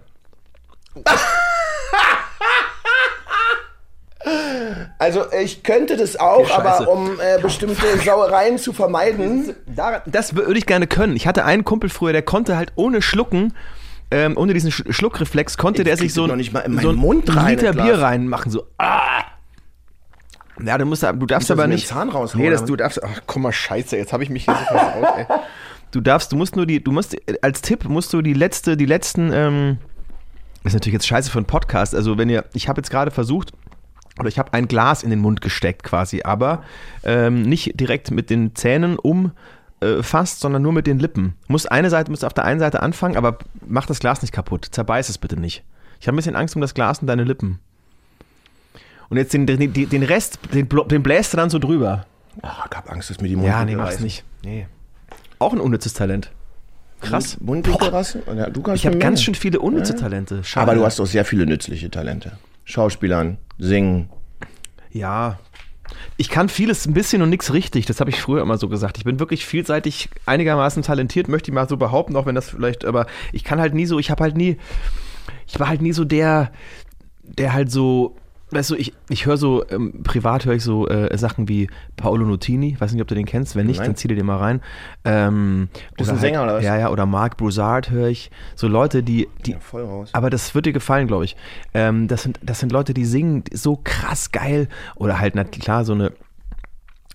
Also ich könnte das auch, Okay, aber um äh, bestimmte Sauereien zu vermeiden, Das würde ich gerne können. Ich hatte einen Kumpel früher, der konnte halt ohne Schlucken, ähm, ohne diesen Sch Schluckreflex, konnte Ich der sich so ein, noch nicht mal in meinen so ein Mund rein, Liter. Bier reinmachen. So, ah! Ja, du, musst, du darfst aber nicht. Zahn raushauen, nee, das, du darfst. Ach, komm mal, scheiße, jetzt habe ich mich hier so versaut, ey. Du darfst, du musst nur die, du musst, als Tipp musst du die letzte, die letzten, ähm, das ist natürlich jetzt scheiße für einen Podcast. Also wenn ihr, ich habe jetzt gerade versucht, oder ich habe ein Glas in den Mund gesteckt quasi, aber ähm, nicht direkt mit den Zähnen umfasst, sondern nur mit den Lippen. Muss eine Seite, muss auf der einen Seite anfangen, aber mach das Glas nicht kaputt. Zerbeiß es bitte nicht. Ich habe ein bisschen Angst um das Glas und deine Lippen. Und jetzt den, den, den Rest, den, den bläst du dann so drüber. oh, ich hab Angst, dass mir die Ja, Mundwinkel nee, mach's nicht. Nee. Auch ein unnützes Talent. Krass. Mund- Mundwinkel rassen? Ja, du Ich habe ganz schön viele unnütze Talente. Schade. Aber du hast auch sehr viele nützliche Talente. Schauspielern, singen. Ja. Ich kann vieles ein bisschen und nichts richtig. Das habe ich früher immer so gesagt. Ich bin wirklich vielseitig einigermaßen talentiert, möchte ich mal so behaupten, auch wenn das vielleicht, aber ich kann halt nie so, ich habe halt nie, ich war halt nie so der, der halt so, weißt du, ich, ich höre so, ähm, privat höre ich so äh, Sachen wie Paolo Nutini, weiß nicht, ob du den kennst, wenn nicht, Nein. dann zieh dir den mal rein. Ähm, Das ist ein Sänger, oder was? Ja, ja, oder Marc Broussard höre ich. So Leute, die, die, Ja, voll raus. aber das wird dir gefallen, glaube ich. Ähm, das, sind, das sind Leute, die singen so krass geil. Oder halt, na klar, so eine,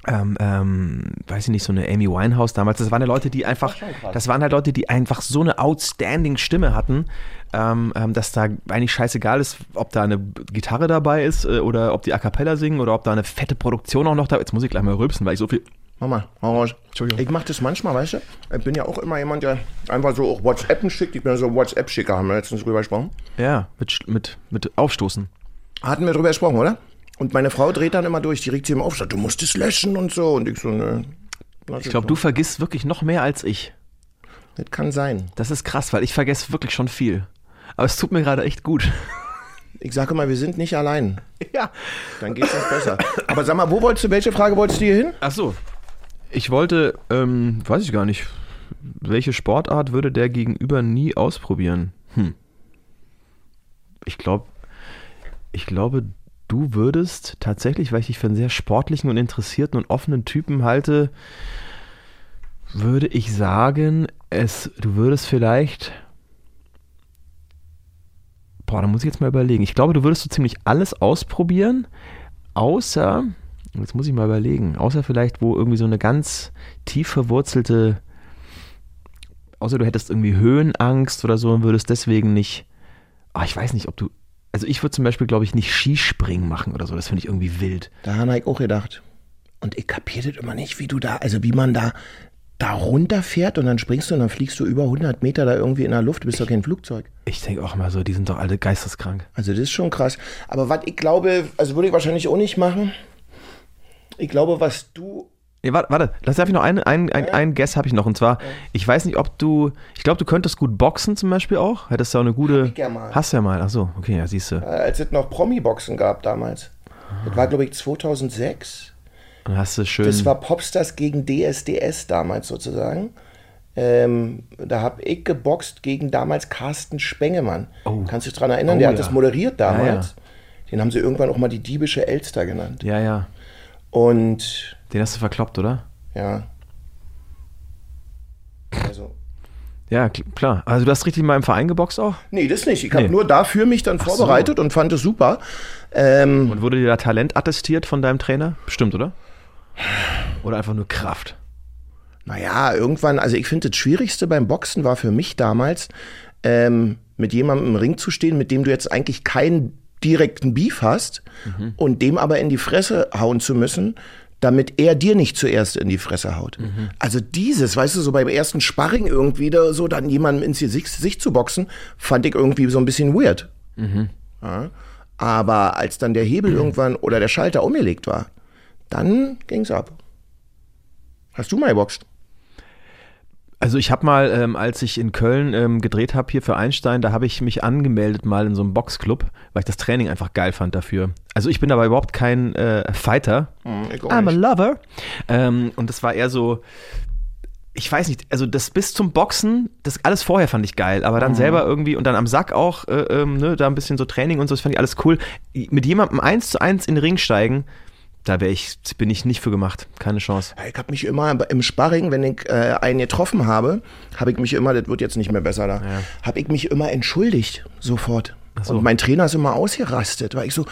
ähm, ähm, weiß ich nicht, so eine Amy Winehouse damals. Das waren ja Leute, die einfach, das waren halt Leute, die einfach so eine outstanding Stimme hatten, ähm, ähm, dass da eigentlich scheißegal ist, ob da eine Gitarre dabei ist äh, oder ob die A Cappella singen oder ob da eine fette Produktion auch noch da Jetzt muss ich gleich mal rülpsen, weil ich so viel. Mach mal, hau raus. Entschuldigung. Ich mach das manchmal, weißt du? Ich bin ja auch immer jemand, der einfach so auch WhatsAppen schickt. Ich bin ja so WhatsApp-Schicker, haben wir letztens drüber gesprochen. Ja, mit, mit, mit Aufstoßen. Hatten wir drüber gesprochen, oder? Und meine Frau dreht dann immer durch, die regt sie immer auf, sagt, du musst es löschen und so. Und ich so, nö. Ich glaube, du vergisst wirklich noch mehr als ich. Das kann sein. Das ist krass, weil ich vergesse wirklich schon viel. Aber es tut mir gerade echt gut. Ich sage mal, wir sind nicht allein. Ja. Dann geht's uns besser. Aber sag mal, wo wolltest du, welche Frage wolltest du hier hin? Ach so. Ich wollte, ähm, weiß ich gar nicht, welche Sportart würde der Gegenüber nie ausprobieren? Hm. Ich glaube, ich glaube, du würdest tatsächlich, weil ich dich für einen sehr sportlichen und interessierten und offenen Typen halte, würde ich sagen, es, du würdest vielleicht. Boah, da muss ich jetzt mal überlegen. Ich glaube, du würdest so ziemlich alles ausprobieren, außer, jetzt muss ich mal überlegen, außer vielleicht, wo irgendwie so eine ganz tief verwurzelte, außer du hättest irgendwie Höhenangst oder so und würdest deswegen nicht, ah, ich weiß nicht, ob du, also ich würde zum Beispiel, glaube ich, nicht Skispringen machen oder so, das finde ich irgendwie wild. Da habe ich auch gedacht. Und ich kapiere das immer nicht, wie du da, also wie man da, da runterfährt und dann springst du und dann fliegst du über 100 Meter da irgendwie in der Luft. Du bist doch kein Flugzeug. Ich denke auch mal so, die sind doch alle geisteskrank. Also das ist schon krass. Aber was ich glaube, also würde ich wahrscheinlich auch nicht machen. Ich glaube, was du Nee, warte, warte, lass darf ich noch einen, einen, einen, einen Guess habe ich noch und zwar, ich weiß nicht, ob du, ich glaube, du könntest gut boxen zum Beispiel auch, hättest du auch eine gute, ich gern mal. hast ja mal, ach so, okay, ja, siehst du, äh, als es noch Promi-Boxen gab damals. Das war, glaube ich, 2006. dann hast du schön, Das war Popstars gegen DSDS damals sozusagen. Ähm, da habe ich geboxt gegen damals Carsten Spengemann. Kannst du dich dran erinnern? Oh, Der hat ja. das moderiert damals. Ja, Den haben sie irgendwann auch mal die diebische Elster genannt. ja, ja, Und den hast du verkloppt, oder? ja. Also. Ja, kl- klar, also du hast richtig mal im Verein geboxt auch Nee, das nicht. Ich habe Nee. nur dafür mich dann so. vorbereitet und fand es super. Ähm, und wurde dir da Talent attestiert von deinem Trainer? Bestimmt, oder? Oder einfach nur Kraft? Naja, irgendwann, also ich finde, das Schwierigste beim Boxen war für mich damals, ähm, mit jemandem im Ring zu stehen, mit dem du jetzt eigentlich keinen direkten Beef hast mhm. und dem aber in die Fresse hauen zu müssen, damit er dir nicht zuerst in die Fresse haut. Mhm. Also dieses, weißt du, so beim ersten Sparring irgendwie da so dann jemandem ins Gesicht, zu boxen, fand ich irgendwie so ein bisschen weird. Mhm. Ja. Aber als dann der Hebel irgendwann oder der Schalter umgelegt war, dann ging's ab. Hast du mal geboxt? Also ich habe mal, ähm, als ich in Köln ähm, gedreht habe hier für Einstein, da habe ich mich angemeldet mal in so einem Boxclub, weil ich das Training einfach geil fand dafür. Also ich bin aber überhaupt kein äh, Fighter. Hm, I'm a lover. Ähm, und das war eher so, ich weiß nicht, also das bis zum Boxen, das alles vorher fand ich geil, aber dann mhm. selber irgendwie und dann am Sack auch, äh, ähm, ne, da ein bisschen so Training und so, das fand ich alles cool. Mit jemandem eins zu eins in den Ring steigen, da ich, bin ich nicht für gemacht. Keine Chance. Ich habe mich immer im Sparring, wenn ich äh, einen getroffen habe, habe ich mich immer, das wird jetzt nicht mehr besser da, ja. habe ich mich immer entschuldigt, sofort. So. Und mein Trainer ist immer ausgerastet, weil ich so,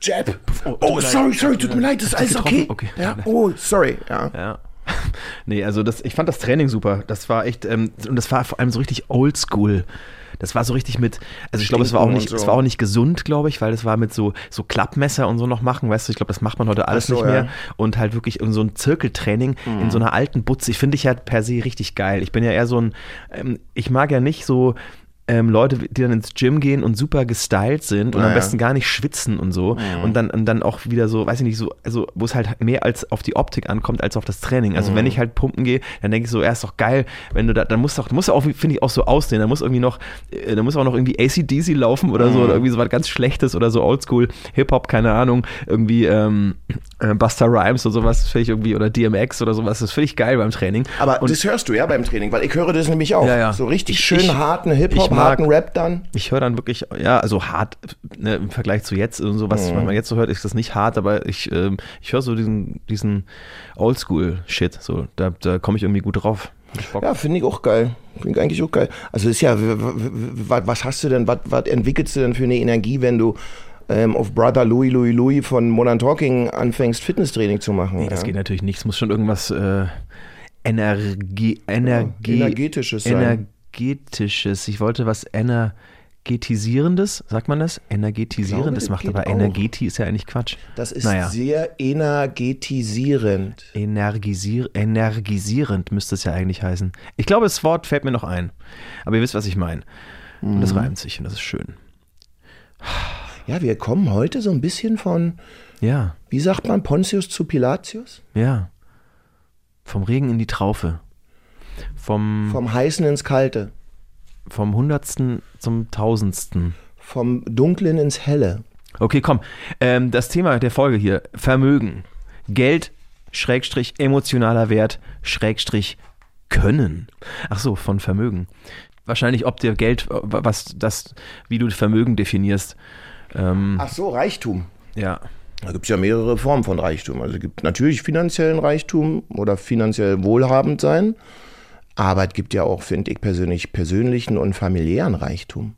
Jab, oh, oh sorry, sorry, tut mir leid, ist alles okay? okay. Ja, oh, sorry, ja. ja. nee, also das, ich fand das Training super. Das war echt, ähm, und das war vor allem so richtig oldschool. Das war so richtig mit, also ich glaube, es war auch nicht, so. es war auch nicht gesund, glaube ich, weil das war mit so, so Klappmesser und so noch machen, weißt du, ich glaube, das macht man heute alles so, nicht mehr. Ja. Und halt wirklich in so ein Zirkeltraining mhm. in so einer alten Butze. Ich finde ich ja per se richtig geil. Ich bin ja eher so ein, ähm, ich mag ja nicht so, ähm, Leute, die dann ins Gym gehen und super gestylt sind und naja. am besten gar nicht schwitzen und so mhm. und dann und dann auch wieder so, weiß ich nicht, so, also wo es halt mehr als auf die Optik ankommt als auf das Training. Also mhm. wenn ich halt pumpen gehe, dann denke ich so, er ist doch geil, wenn du da, dann musst du auch, muss auch, finde ich, auch so aussehen. Da muss irgendwie noch, äh, da muss auch noch irgendwie ACDC laufen oder mhm. so oder irgendwie so was ganz Schlechtes oder so Oldschool Hip-Hop, keine Ahnung, irgendwie ähm, äh, Buster Rhymes oder sowas, finde ich irgendwie, oder DMX oder sowas, das finde ich geil beim Training. Aber und, das hörst du ja beim Training, weil ich höre das nämlich auch. Ja, ja. So richtig schön ich, harten Hip-Hop harten Rap dann? Ich höre dann wirklich, ja, also hart ne, im Vergleich zu jetzt und so, was mhm. man jetzt so hört, ist das nicht hart, aber ich, ähm, ich höre so diesen, diesen Oldschool-Shit, so, da, da komme ich irgendwie gut drauf. Ja, finde ich auch geil. Finde ich eigentlich auch geil. Also ist ja, was hast du denn, was, entwickelst du denn für eine Energie, wenn du ähm, auf Brother Louis Louis Louis von Modern Talking anfängst, Fitnesstraining zu machen? Nee, das geht natürlich nicht. Es muss schon irgendwas äh, Energie, Energie, ja, energetisches sein energetisches. Ich wollte was energetisierendes, sagt man das? Energetisierendes macht aber Energeti ist ja eigentlich Quatsch. Das ist naja. sehr energetisierend. Energisier energisierend müsste es ja eigentlich heißen. Ich glaube, das Wort fällt mir noch ein. Aber ihr wisst, was ich meine. Und das mhm. reimt sich und das ist schön. Ja, wir kommen heute so ein bisschen von, ja. wie sagt man, Pontius zu Pilatius? Ja. Vom Regen in die Traufe. Vom, vom Heißen ins Kalte. Vom Hundertsten zum Tausendsten. Vom Dunklen ins Helle. Okay, komm. Ähm, das Thema der Folge hier: Vermögen. Geld, Schrägstrich, emotionaler Wert, Schrägstrich, Können. Ach so, von Vermögen. Wahrscheinlich, ob dir Geld, was das, wie du Vermögen definierst. Ähm, Ach so, Reichtum. Ja. Da gibt es ja mehrere Formen von Reichtum. Also es gibt natürlich finanziellen Reichtum oder finanziell wohlhabend sein. Es gibt ja auch, finde ich persönlich, persönlichen und familiären Reichtum.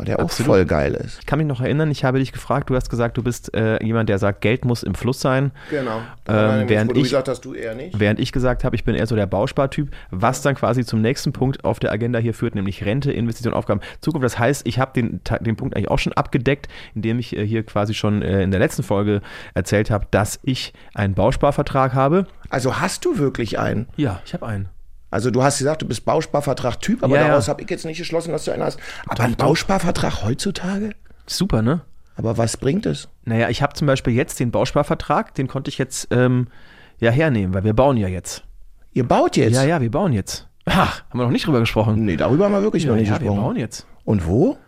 Weil der Absolut. auch voll geil ist. Ich kann mich noch erinnern, ich habe dich gefragt, du hast gesagt, du bist äh, jemand, der sagt, Geld muss im Fluss sein. Genau. Ähm, während, ich, gesagt hast, du eher nicht. während ich gesagt habe, ich bin eher so der Bauspartyp, was dann quasi zum nächsten Punkt auf der Agenda hier führt, nämlich Rente, Investition, Aufgaben, Zukunft. Das heißt, ich habe den, den Punkt eigentlich auch schon abgedeckt, indem ich äh, hier quasi schon äh, in der letzten Folge erzählt habe, dass ich einen Bausparvertrag habe. Also hast du wirklich einen? Ja, ich habe einen. Also du hast gesagt, du bist Bausparvertrag-Typ, aber ja, daraus ja. habe ich jetzt nicht geschlossen, dass du einen hast. Aber ein Bausparvertrag heutzutage? Super, ne? Aber was bringt es? Naja, ich habe zum Beispiel jetzt den Bausparvertrag, den konnte ich jetzt ähm, ja hernehmen, weil wir bauen ja jetzt. Ihr baut jetzt? Ja, ja, wir bauen jetzt. Ach, haben wir noch nicht drüber gesprochen. Nee, darüber haben wir wirklich ja, noch nicht ja, gesprochen. wir bauen jetzt. Und wo?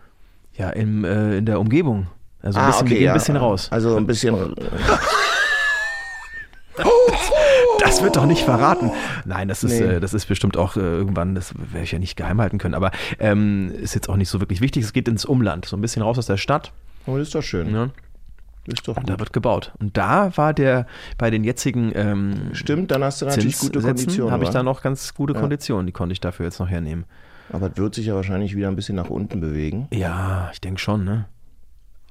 Ja, im, äh, in der Umgebung. Also ein ah, bisschen, okay, wir gehen ein bisschen raus. Also ein bisschen. Das wird doch nicht verraten. Nein, das ist, nee. äh, das ist bestimmt auch äh, irgendwann, das werde ich ja nicht geheim halten können, aber ähm, ist jetzt auch nicht so wirklich wichtig. Es geht ins Umland, so ein bisschen raus aus der Stadt. Oh, das ist doch schön. Ja. Ist doch und da wird gebaut. Und da war der bei den jetzigen ähm, Stimmt, dann hast du natürlich gute Konditionen. habe ich da noch ganz gute ja. Konditionen, die konnte ich dafür jetzt noch hernehmen. Aber es wird sich ja wahrscheinlich wieder ein bisschen nach unten bewegen. Ja, ich denke schon, ne?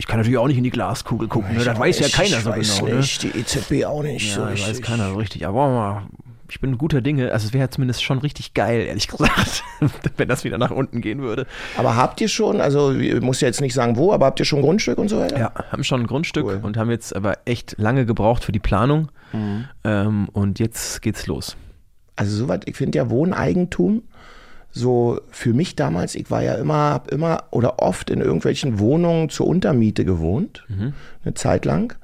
Ich kann natürlich auch nicht in die Glaskugel gucken, ne? das weiß ja keiner so genau. Ne? Nicht, ne? Die EZB auch nicht ja, so richtig. weiß keiner so richtig. Aber mal ich bin guter Dinge. Also es wäre zumindest schon richtig geil, ehrlich gesagt, wenn das wieder nach unten gehen würde. Aber habt ihr schon, also ich muss ja jetzt nicht sagen wo, aber habt ihr schon Grundstück und so weiter? Ja, haben schon ein Grundstück Cool. und haben jetzt aber echt lange gebraucht für die Planung. Ähm, und jetzt geht's los. Also soweit, ich finde ja Wohneigentum so für mich damals, ich war ja immer, hab immer oder oft in irgendwelchen Wohnungen zur Untermiete gewohnt, eine Zeit lang.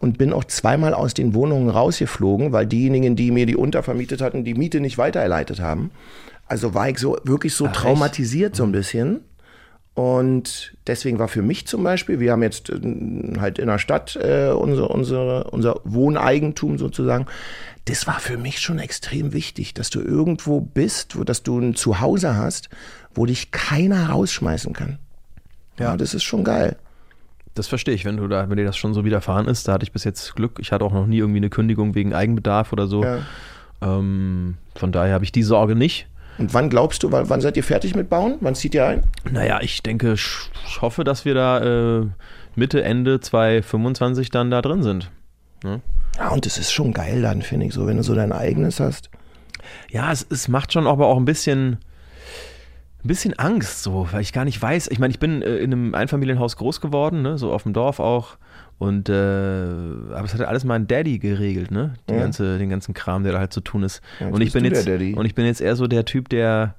Und bin auch zweimal aus den Wohnungen rausgeflogen, weil diejenigen, die mir die untervermietet hatten, die Miete nicht weitergeleitet haben. Also war ich so wirklich so Ach, echt? traumatisiert so ein bisschen. Und deswegen war für mich zum Beispiel, wir haben jetzt äh, halt in der Stadt äh, unsere, unsere, unser Wohneigentum sozusagen. Das war für mich schon extrem wichtig, dass du irgendwo bist, wo, dass du ein Zuhause hast, wo dich keiner rausschmeißen kann. Ja, das ist schon geil. Das verstehe ich, wenn du da, wenn dir das schon so widerfahren ist. Da hatte ich bis jetzt Glück. Ich hatte auch noch nie irgendwie eine Kündigung wegen Eigenbedarf oder so. Ja. Ähm, von daher habe ich die Sorge nicht. Und wann glaubst du, wann, wann seid ihr fertig mit Bauen? Wann zieht ihr ein? Naja, ich denke, ich hoffe, dass wir da äh, Mitte, Ende 2025 dann da drin sind. Ne? Ja, und das ist schon geil dann, finde ich, so, wenn du so dein eigenes hast. Ja, es, es macht schon aber auch ein bisschen, ein bisschen Angst, so, weil ich gar nicht weiß. Ich meine, ich bin äh, in einem Einfamilienhaus groß geworden, ne, so auf dem Dorf auch. Und äh, aber es hat alles mein Daddy geregelt, ne? Die Ja. ganze, den ganzen Kram, der da halt zu tun ist. Ja, und ich bin jetzt und ich bin jetzt eher so der Typ, der,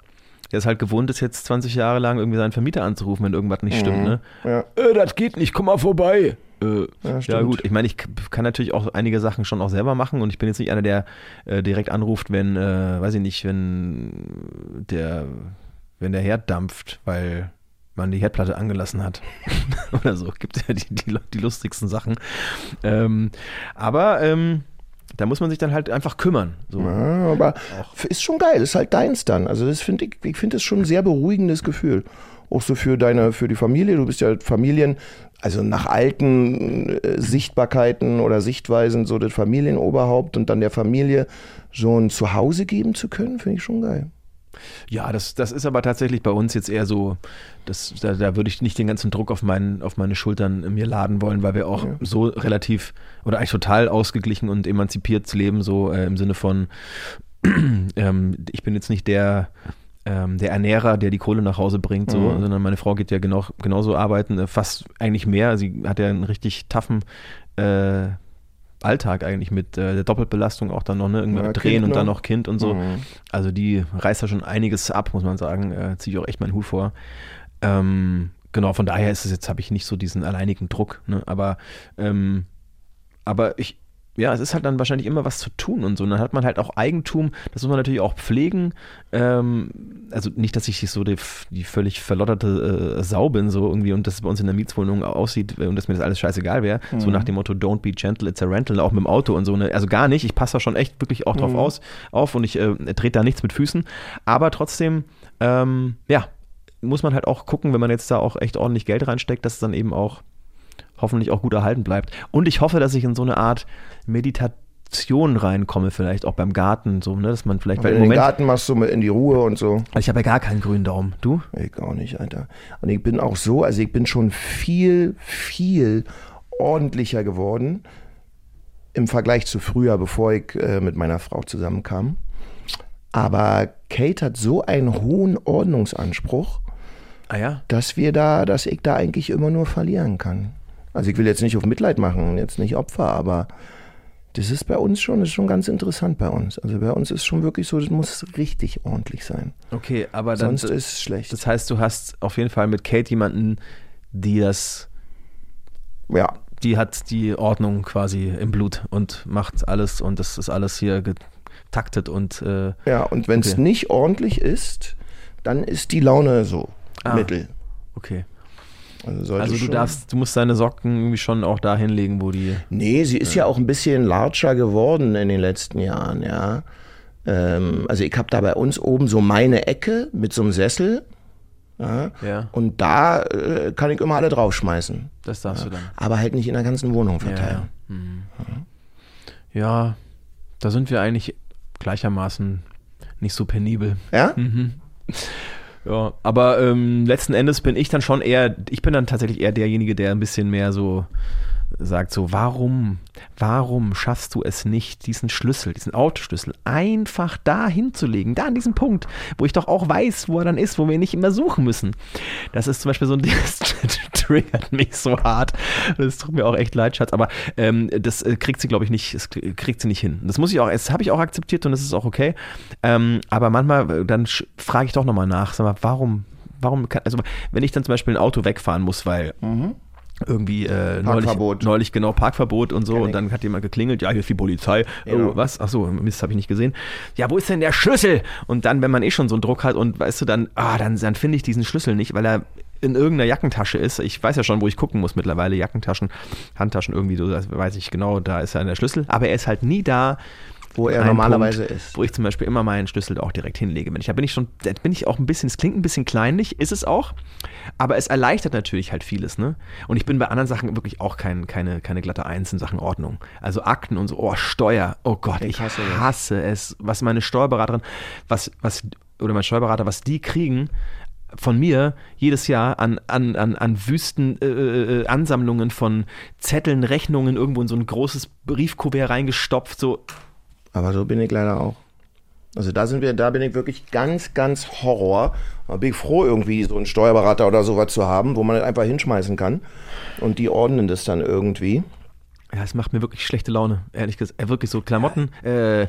der es halt gewohnt ist, jetzt 20 Jahre lang irgendwie seinen Vermieter anzurufen, wenn irgendwas nicht stimmt, ne? Ja. Äh, das geht nicht, komm mal vorbei. Äh, Ja, ja, gut, ich meine, ich kann natürlich auch einige Sachen schon auch selber machen und ich bin jetzt nicht einer, der äh, direkt anruft, wenn, äh, weiß ich nicht, wenn der, wenn der Herd dampft, weil man die Herdplatte angelassen hat oder so. Gibt ja die, die, die lustigsten Sachen. Ähm, aber ähm, da muss man sich dann halt einfach kümmern. So. Ja, aber ist schon geil, ist halt deins dann. Also das finde ich, ich finde das schon ein sehr beruhigendes Gefühl. Auch so für deine, für die Familie. Du bist ja Familien, also nach alten äh, Sichtbarkeiten oder Sichtweisen so das Familienoberhaupt und dann der Familie so ein Zuhause geben zu können, finde ich schon geil. Ja, das, das ist aber tatsächlich bei uns jetzt eher so, das, da, da würde ich nicht den ganzen Druck auf, meinen, auf meine Schultern mir laden wollen, weil wir auch so relativ oder eigentlich total ausgeglichen und emanzipiert leben, so äh, im Sinne von, ähm, ich bin jetzt nicht der, ähm, der Ernährer, der die Kohle nach Hause bringt, so, Mhm. sondern meine Frau geht ja genau, genauso arbeiten, äh, fast eigentlich mehr. Sie hat ja einen richtig taffen äh, Alltag eigentlich mit äh, der Doppelbelastung auch dann noch, ne? Irgendwann Ja, drehen Kind und dann noch. noch Kind und so. Mhm. Also die reißt da schon einiges ab, muss man sagen. Äh, Ziehe ich auch echt meinen Hut vor. Ähm, genau, von daher ist es jetzt, habe ich nicht so diesen alleinigen Druck. Ne? Aber, ähm, aber ich, ja, es ist halt dann wahrscheinlich immer was zu tun und so. Und dann hat man halt auch Eigentum, das muss man natürlich auch pflegen. Ähm, also nicht, dass ich so die, die völlig verlotterte äh, Sau bin, so irgendwie und das bei uns in der Mietswohnung aussieht und dass mir das alles scheißegal wäre. So nach dem Motto, don't be gentle, it's a rental, auch mit dem Auto und so. Ne? Also gar nicht. Ich passe da schon echt wirklich auch drauf aus, auf und ich äh, trete da nichts mit Füßen. Aber trotzdem, ähm, ja, muss man halt auch gucken, wenn man jetzt da auch echt ordentlich Geld reinsteckt, dass es dann eben auch hoffentlich auch gut erhalten bleibt. Und ich hoffe, dass ich in so eine Art Meditation reinkomme, vielleicht auch beim Garten, so, ne, dass man vielleicht, weil in im den Moment, Garten machst du mit in die Ruhe und so. ich habe ja gar keinen grünen Daumen. Du? Ich auch nicht, Alter. Und ich bin auch so, also ich bin schon viel, viel ordentlicher geworden im Vergleich zu früher, bevor ich äh, mit meiner Frau zusammenkam. Aber Kate hat so einen hohen Ordnungsanspruch, Ah ja. dass wir da, dass ich da eigentlich immer nur verlieren kann. Also ich will jetzt nicht auf Mitleid machen, jetzt nicht Opfer, aber das ist bei uns schon, das ist schon ganz interessant bei uns. Also bei uns ist schon wirklich so, das muss richtig ordentlich sein. Okay, aber dann, Sonst ist es schlecht. das heißt, du hast auf jeden Fall mit Kate jemanden, die das, ja, die hat die Ordnung quasi im Blut und macht alles und das ist alles hier getaktet und äh, Ja, und wenn es Okay. nicht ordentlich ist, dann ist die Laune so Ah. mittel. okay. Also, Also du darfst, du musst deine Socken irgendwie schon auch da hinlegen, wo die. Nee, sie ist ja auch ein bisschen larger geworden in den letzten Jahren, ja. Ähm, also ich habe da bei uns oben so meine Ecke mit so einem Sessel. Ja, Ja. Und da äh, kann ich immer alle draufschmeißen. Das darfst du dann. Aber halt nicht in der ganzen Wohnung Ja, verteilen. ja. Mhm. ja, da sind wir eigentlich gleichermaßen nicht so penibel. Ja? Mhm. Ja, aber ähm, letzten Endes bin ich dann schon eher, ich bin dann tatsächlich eher derjenige, der ein bisschen mehr so sagt so, warum, warum schaffst du es nicht, diesen Schlüssel, diesen Autoschlüssel einfach da hinzulegen, da an diesem Punkt, wo ich doch auch weiß, wo er dann ist, wo wir nicht immer suchen müssen. Das ist zum Beispiel so ein Ding, das triggert mich so hart. Das tut mir auch echt leid, Schatz, aber ähm, das äh, kriegt sie, glaube ich, nicht, das kriegt sie nicht hin. Das muss ich auch, das habe ich auch akzeptiert und das ist auch okay. Ähm, aber manchmal, äh, dann frage ich doch nochmal nach, sag mal, warum, warum kann, also wenn ich dann zum Beispiel ein Auto wegfahren muss, weil mhm irgendwie äh, neulich, neulich genau Parkverbot und so und dann hat jemand geklingelt, ja, hier ist die Polizei. Ja. Oh, was? Ach so, Mist, habe ich nicht gesehen. Ja, wo ist denn der Schlüssel? Und dann, wenn man eh schon so einen Druck hat und weißt du, dann, ah, dann, dann finde ich diesen Schlüssel nicht, weil er in irgendeiner Jackentasche ist. Ich weiß ja schon, wo ich gucken muss mittlerweile. Jackentaschen, Handtaschen irgendwie, so, das weiß ich genau, da ist er der Schlüssel. Aber er ist halt nie da, wo er normalerweise Punkt, ist. Wo ich zum Beispiel immer meinen Schlüssel auch direkt hinlege. Da bin ich schon, da bin ich auch ein bisschen, es klingt ein bisschen kleinlich, ist es auch, aber es erleichtert natürlich halt vieles, ne? Und ich bin bei anderen Sachen wirklich auch kein, keine, keine glatte Eins in Sachen Ordnung. Also Akten und so, oh, Steuer, oh Gott, ich, ich hasse, hasse es. Was meine Steuerberaterin, was, was, oder mein Steuerberater, was die kriegen, von mir jedes Jahr an, an, an, an wüsten äh, äh, Ansammlungen von Zetteln, Rechnungen irgendwo in so ein großes Briefkuvert reingestopft, so aber so bin ich leider auch. Also da sind wir, da bin ich wirklich ganz, ganz Horror. Da bin ich froh, irgendwie so einen Steuerberater oder sowas zu haben, wo man das einfach hinschmeißen kann. Und die ordnen das dann irgendwie. Ja, es macht mir wirklich schlechte Laune, ehrlich gesagt. Äh, wirklich so Klamotten, äh, äh,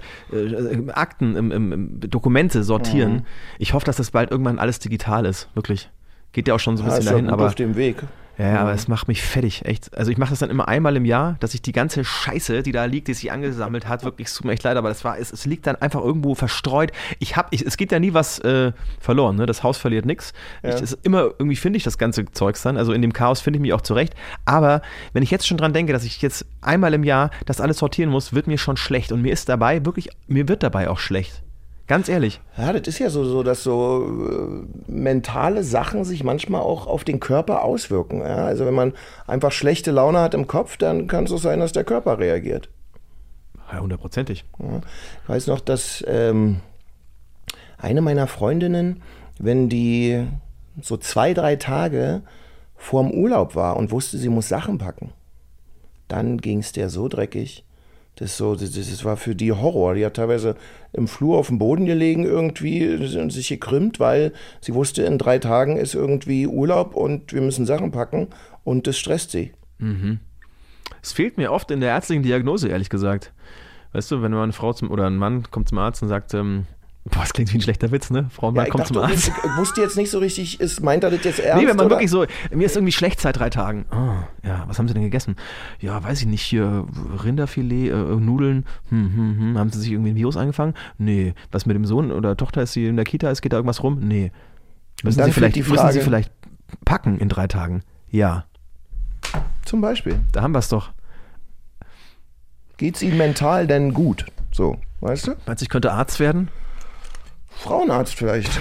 Akten, im, im, im Dokumente sortieren. Mhm. Ich hoffe, dass das bald irgendwann alles digital ist, wirklich. Geht ja auch schon so ein ja, bisschen dahin, aber. auf dem Weg. Ja, aber es macht mich fertig, echt. Also ich mache das dann immer einmal im Jahr, dass ich die ganze Scheiße, die da liegt, die sich angesammelt hat, wirklich, es tut mir echt leid, aber das war, es, es liegt dann einfach irgendwo verstreut. Ich hab, ich, es geht ja nie was äh, verloren, ne? Das Haus verliert nichts. Ja. immer, irgendwie finde ich das ganze Zeugs dann, also in dem Chaos finde ich mich auch zurecht. Aber wenn ich jetzt schon dran denke, dass ich jetzt einmal im Jahr das alles sortieren muss, wird mir schon schlecht. Und mir ist dabei wirklich, mir wird dabei auch schlecht. Ganz ehrlich. Ja, das ist ja so, so dass so äh, mentale Sachen sich manchmal auch auf den Körper auswirken. Ja? Also wenn man einfach schlechte Laune hat im Kopf, dann kann es auch sein, dass der Körper reagiert. Ja, hundertprozentig. Ja. Ich weiß noch, dass ähm, eine meiner Freundinnen, wenn die so zwei, drei Tage vorm Urlaub war und wusste, sie muss Sachen packen, dann ging es der so dreckig. Das, so, das, das war für die Horror. Die hat teilweise im Flur auf dem Boden gelegen irgendwie und sich gekrümmt, weil sie wusste, in drei Tagen ist irgendwie Urlaub und wir müssen Sachen packen und das stresst sie. Mhm. Es fehlt mir oft in der ärztlichen Diagnose, ehrlich gesagt. Weißt du, wenn eine Frau zum, oder ein Mann kommt zum Arzt und sagt, ähm, Boah, das klingt wie ein schlechter Witz, ne? Frau ja, kommt dachte, zum Arzt. Ich wusste jetzt nicht so richtig, ist, meint er das jetzt ernst? Nee, wenn man oder? wirklich so, mir ist irgendwie schlecht seit drei Tagen. Oh, ja, was haben Sie denn gegessen? Ja, weiß ich nicht, hier Rinderfilet, äh, Nudeln, hm, hm, hm. Haben Sie sich irgendwie ein Virus eingefangen? Nee. Was mit dem Sohn oder Tochter ist, die in der Kita ist, geht da irgendwas rum? Nee. Müssen Sie, vielleicht, müssen Sie vielleicht packen in drei Tagen? Ja. Zum Beispiel. Da haben wir es doch. Geht es Ihnen mental denn gut? So, weißt du? Meinst du, ich könnte Arzt werden? Frauenarzt vielleicht.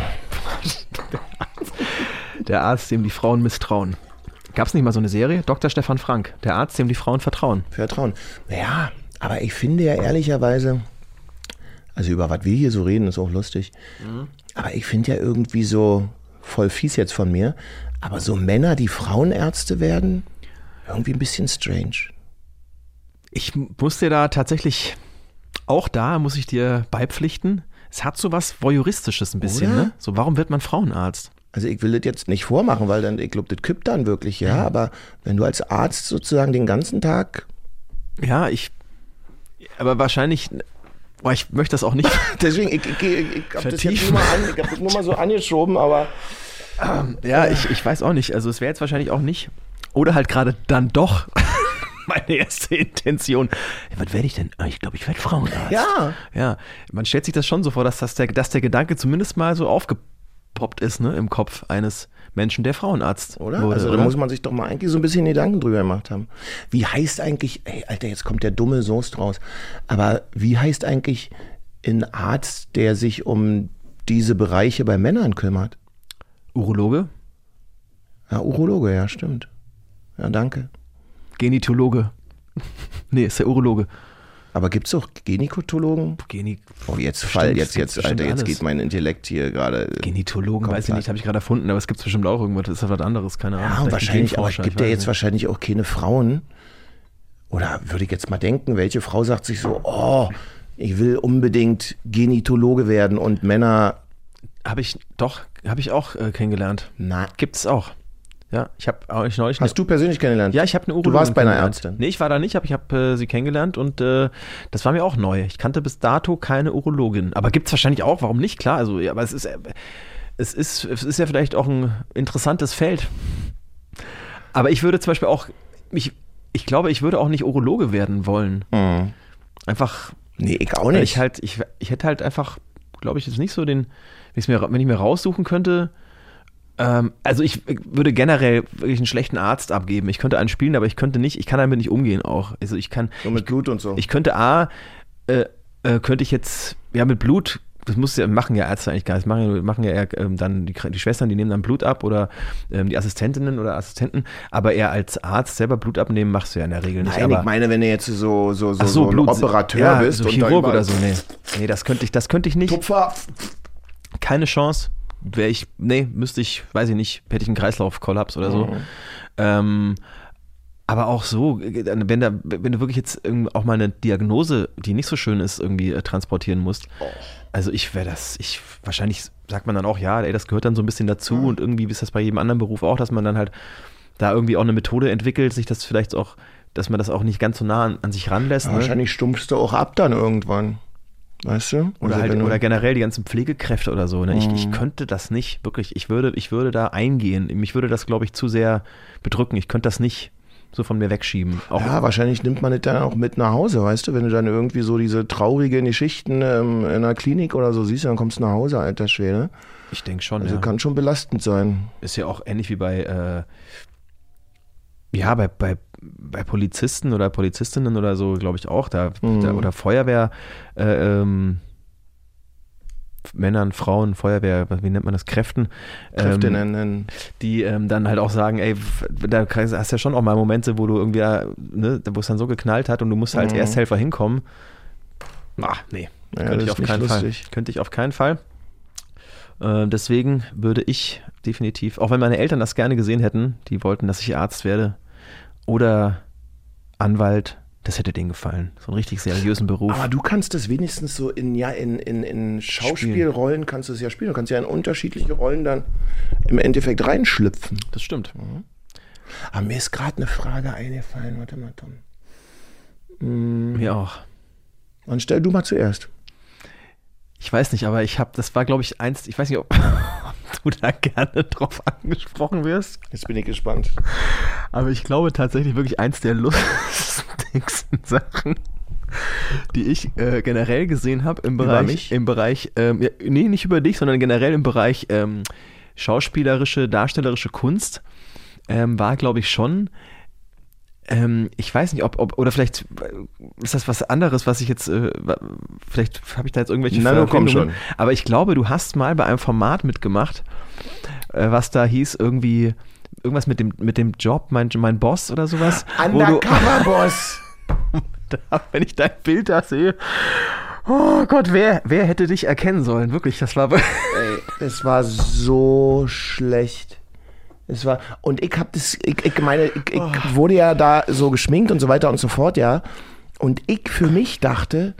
Der Arzt, dem die Frauen misstrauen. Gab es nicht mal so eine Serie? Dr. Stefan Frank, der Arzt, dem die Frauen vertrauen. Vertrauen. Ja, aber ich finde ja ehrlicherweise, also über was wir hier so reden, ist auch lustig. Mhm. Aber ich finde ja irgendwie so, voll fies jetzt von mir, aber so Männer, die Frauenärzte werden, irgendwie ein bisschen strange. Ich muss dir da tatsächlich, auch da muss ich dir beipflichten, es hat so was Voyeuristisches ein bisschen, Oder? ne? So, warum wird man Frauenarzt? Also ich will das jetzt nicht vormachen, weil dann, ich glaube, das kippt dann wirklich, ja. ja. Aber wenn du als Arzt sozusagen den ganzen Tag. Ja, ich. Aber wahrscheinlich. Boah, ich möchte das auch nicht. Deswegen, ich, ich, ich, ich habe das jetzt nur mal, an, ich hab das nur mal so angeschoben, aber. Ja, ich, ich weiß auch nicht. Also es wäre jetzt wahrscheinlich auch nicht. Oder halt gerade dann doch meine erste Intention. Was werde ich denn? Ah, ich glaube, ich werde Frauenarzt. Ja. Ja, man stellt sich das schon so vor, dass, das der, dass der Gedanke zumindest mal so aufgepoppt ist ne, im Kopf eines Menschen, der Frauenarzt oder? Wurde, also da oder? muss man sich doch mal eigentlich so ein bisschen Gedanken drüber gemacht haben. Wie heißt eigentlich, ey, Alter, jetzt kommt der dumme Soest raus, aber wie heißt eigentlich ein Arzt, der sich um diese Bereiche bei Männern kümmert? Urologe? Ja, Urologe, ja, stimmt. Ja, danke. Genitologe. nee, ist der Urologe. Aber gibt es auch Genikotologen? Geni oh, jetzt Fall, jetzt, jetzt, Alter, jetzt geht mein Intellekt hier gerade. Genitologen, weiß ich nicht, habe ich gerade erfunden, aber es gibt bestimmt auch irgendwas, das ist was anderes, keine Ahnung. Ja, und wahrscheinlich auch, gibt ja jetzt wahrscheinlich auch keine Frauen, oder würde ich jetzt mal denken, welche Frau sagt sich so, oh, ich will unbedingt Genitologe werden und Männer. Habe ich, doch, habe ich auch äh, kennengelernt. Na, Gibt es auch. Ja, ich habe euch neulich. hast du persönlich kennengelernt? Ja, ich habe eine Urologin Du warst bei einer. Ärztin. Nee, ich war da nicht, aber ich habe äh, sie kennengelernt und äh, das war mir auch neu. Ich kannte bis dato keine Urologin. Aber gibt es wahrscheinlich auch, warum nicht? Klar, also, ja, aber es ist, äh, es, ist, es ist ja vielleicht auch ein interessantes Feld. Aber ich würde zum Beispiel auch, mich, ich glaube, ich würde auch nicht Urologe werden wollen. Mhm. Einfach, Nee, ich auch nicht. ich halt, ich, ich hätte halt einfach, glaube ich, jetzt nicht so den, wenn mir, wenn ich mir raussuchen könnte, ähm, also ich würde generell wirklich einen schlechten Arzt abgeben. Ich könnte einen spielen, aber ich könnte nicht, ich kann damit nicht umgehen auch. Also ich kann, so mit Blut und so. ich könnte A, äh, äh, könnte ich jetzt, ja mit Blut, das muss ja, machen ja Ärzte eigentlich gar nicht, das machen, ja- machen ja eher ähm, dann die, die Schwestern, die nehmen dann Blut ab oder ähm, die Assistentinnen oder Assistenten, aber eher als Arzt selber Blut abnehmen machst du ja in der Regel nicht. Nein, aber, ich meine, wenn du jetzt so, so, so, so, Blut, Operateur ja, bist so Chirurg oder so, nee. Nee, das könnte ich, das könnte ich nicht. Tupfer. keine Chance. Wäre ich, nee, müsste ich, weiß ich nicht, hätte ich einen Kreislaufkollaps oder so. Ähm, aber auch so, wenn, da, wenn du wirklich jetzt auch mal eine Diagnose, die nicht so schön ist, irgendwie äh, transportieren musst. Also ich wäre das, ich, wahrscheinlich sagt man dann auch, ja, ey, das gehört dann so ein bisschen dazu und irgendwie ist das bei jedem anderen Beruf auch, dass man dann halt da irgendwie auch eine Methode entwickelt, sich das vielleicht auch, dass man das auch nicht ganz so nah an, an sich ranlässt. Ja, ne? wahrscheinlich stumpfst du auch ab dann irgendwann. Weißt du? Oder, Also halt, du- oder generell die ganzen Pflegekräfte oder so. Ne? Ich, Mhm. ich könnte das nicht, wirklich. Ich würde, ich würde da eingehen. Mich würde das, glaube ich, zu sehr bedrücken. Ich könnte das nicht so von mir wegschieben. Auch, Ja, wahrscheinlich nimmt man das dann auch mit nach Hause, weißt du? Wenn du dann irgendwie so diese traurigen Geschichten ähm, in einer Klinik oder so siehst, dann kommst du nach Hause, alter Schwede. ich denke schon. Also ja. kann schon belastend sein. Ist ja auch ähnlich wie bei, äh, ja, bei, bei, bei Polizisten oder Polizistinnen oder so, glaube ich auch. Da, Mhm. da oder Feuerwehr, äh, ähm, Männern, Frauen, Feuerwehr, wie nennt man das, Kräften. Kräfte ähm, die ähm, dann halt auch sagen, ey, da hast du ja schon auch mal Momente, wo du irgendwie, äh, ne, wo es dann so geknallt hat und du musst als Mhm. Ersthelfer hinkommen. Ach, nee, Ja, könnte ich auf keinen Fall. Könnte ich auf keinen Fall. Äh, deswegen würde ich definitiv, auch wenn meine Eltern das gerne gesehen hätten, die wollten, dass ich Arzt werde oder Anwalt, das hätte denen gefallen. So einen richtig seriösen Beruf. Aber du kannst es wenigstens so in, ja, in, in, in Schauspielrollen kannst du es ja spielen. Du kannst ja in unterschiedliche Rollen dann im Endeffekt reinschlüpfen. das stimmt. Aber mir ist gerade eine Frage eingefallen. Warte mal, Tom. Mhm. Mir auch. Dann stell du mal zuerst. Ich weiß nicht, aber ich habe, das war, glaube ich, eins, ich weiß nicht, ob du da gerne drauf angesprochen wirst. Jetzt bin ich gespannt. Aber ich glaube tatsächlich wirklich eins der lustigsten Sachen, die ich äh, generell gesehen habe im Über Bereich, mich? im Bereich, ähm, ja, nee, nicht über dich, sondern generell im Bereich ähm, schauspielerische, darstellerische Kunst, ähm, war, glaube ich, schon. Ähm, ich weiß nicht, ob, ob, oder vielleicht äh, ist das was anderes, was ich jetzt, äh, vielleicht habe ich da jetzt irgendwelche Na, du komm schon. Aber ich glaube, du hast mal bei einem Format mitgemacht, äh, was da hieß, irgendwie, irgendwas mit dem, mit dem Job, mein, mein Boss oder sowas. Undercover-Boss. wenn ich dein Bild da sehe. Oh Gott, wer, wer hätte dich erkennen sollen? Wirklich, das war. Ey, es war so schlecht. Es war, und ich hab das, ich, ich meine, ich, ich wurde ja da so geschminkt und so weiter und so fort, ja. Und ich für mich dachte,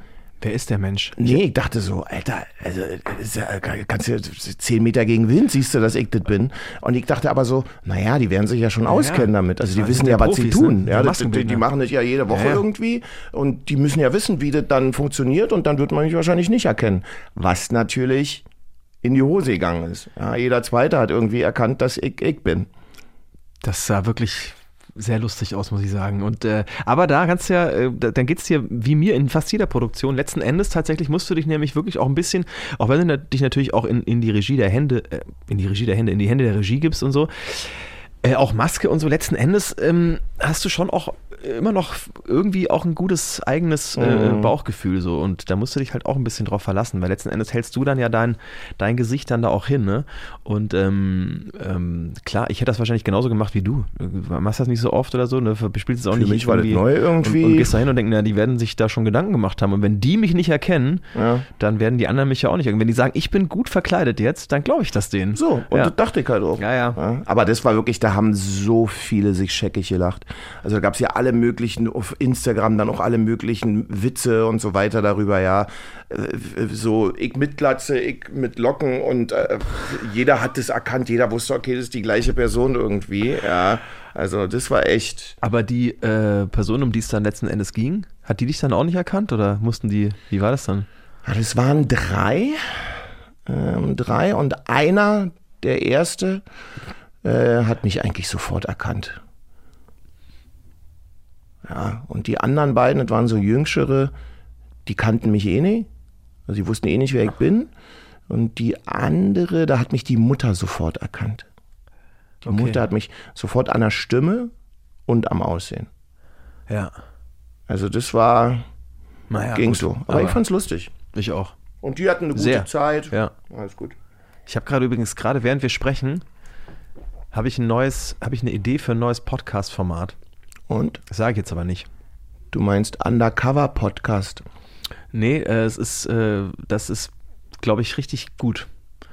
Wer ist der Mensch? nee, ich dachte so, Alter, also, ja, kannst du zehn Meter gegen Wind, siehst du, dass ich das bin. Und ich dachte aber so, naja, die werden sich ja schon auskennen damit. Also die wissen ja, ja was sie tun. ne? Ja, Die das, die, die machen das ja jede Woche Ja, ja. irgendwie. Und die müssen ja wissen, wie das dann funktioniert. Und dann wird man mich wahrscheinlich nicht erkennen. Was natürlich in die Hose gegangen ist. Ja, jeder Zweite hat irgendwie erkannt, dass ich ich bin. Das sah wirklich sehr lustig aus, muss ich sagen. Und äh, aber da kannst du ja, äh, da, dann geht's dir wie mir in fast jeder Produktion. Letzten Endes tatsächlich musst du dich nämlich wirklich auch ein bisschen, auch wenn du dich natürlich auch in, in die Regie der Hände, äh, in die Regie der Hände, in die Hände der Regie gibst und so, äh, auch Maske und so. Letzten Endes ähm, hast du schon auch immer noch irgendwie auch ein gutes eigenes äh, Mhm. Bauchgefühl so und da musst du dich halt auch ein bisschen drauf verlassen, weil letzten Endes hältst du dann ja dein, dein Gesicht dann da auch hin, ne? Und ähm, ähm, klar, ich hätte das wahrscheinlich genauso gemacht wie du. Du machst das nicht so oft oder so, ne? Spielst es auch Für nicht mich war das neu irgendwie. Und, und gehst da hin und denkst, na, die werden sich da schon Gedanken gemacht haben. Und wenn die mich nicht erkennen, Ja. dann werden die anderen mich ja auch nicht erkennen. Wenn die sagen, ich bin gut verkleidet jetzt, dann glaube ich das denen. So, und ja. das dachte ich halt auch. Ja, ja. Ja, aber das war wirklich, da haben so viele sich scheckig gelacht. Also da gab es ja alle alle möglichen, auf Instagram dann auch alle möglichen Witze und so weiter darüber, ja. Äh, so, ich mit Glatze, ich mit Locken und äh, jeder hat das erkannt, jeder wusste, okay, das ist die gleiche Person irgendwie, ja. Also das war echt. Aber die äh, Person, um die es dann letzten Endes ging, hat die dich dann auch nicht erkannt oder mussten die, wie war das dann? Ja, das waren drei, ähm, drei und einer, der erste, äh, hat mich eigentlich sofort erkannt. Ja, und die anderen beiden, das waren so jüngere, die kannten mich eh nicht. Also die wussten eh nicht, wer ich bin. Und die andere, da hat mich die Mutter sofort erkannt. Die Okay. Mutter hat mich sofort an der Stimme und am Aussehen. Ja. Also das war, Naja, ging gut. so. Aber, ich fand's lustig. ich auch. Und die hatten eine gute Sehr. Zeit. Ja. Alles gut. Ich habe gerade übrigens, gerade während wir sprechen, habe ich ein neues, habe ich eine Idee für ein neues Podcast-Format. Und Das sage ich jetzt aber nicht. du meinst Undercover Podcast. Nee, äh, es ist, äh, das ist, glaube ich, richtig gut.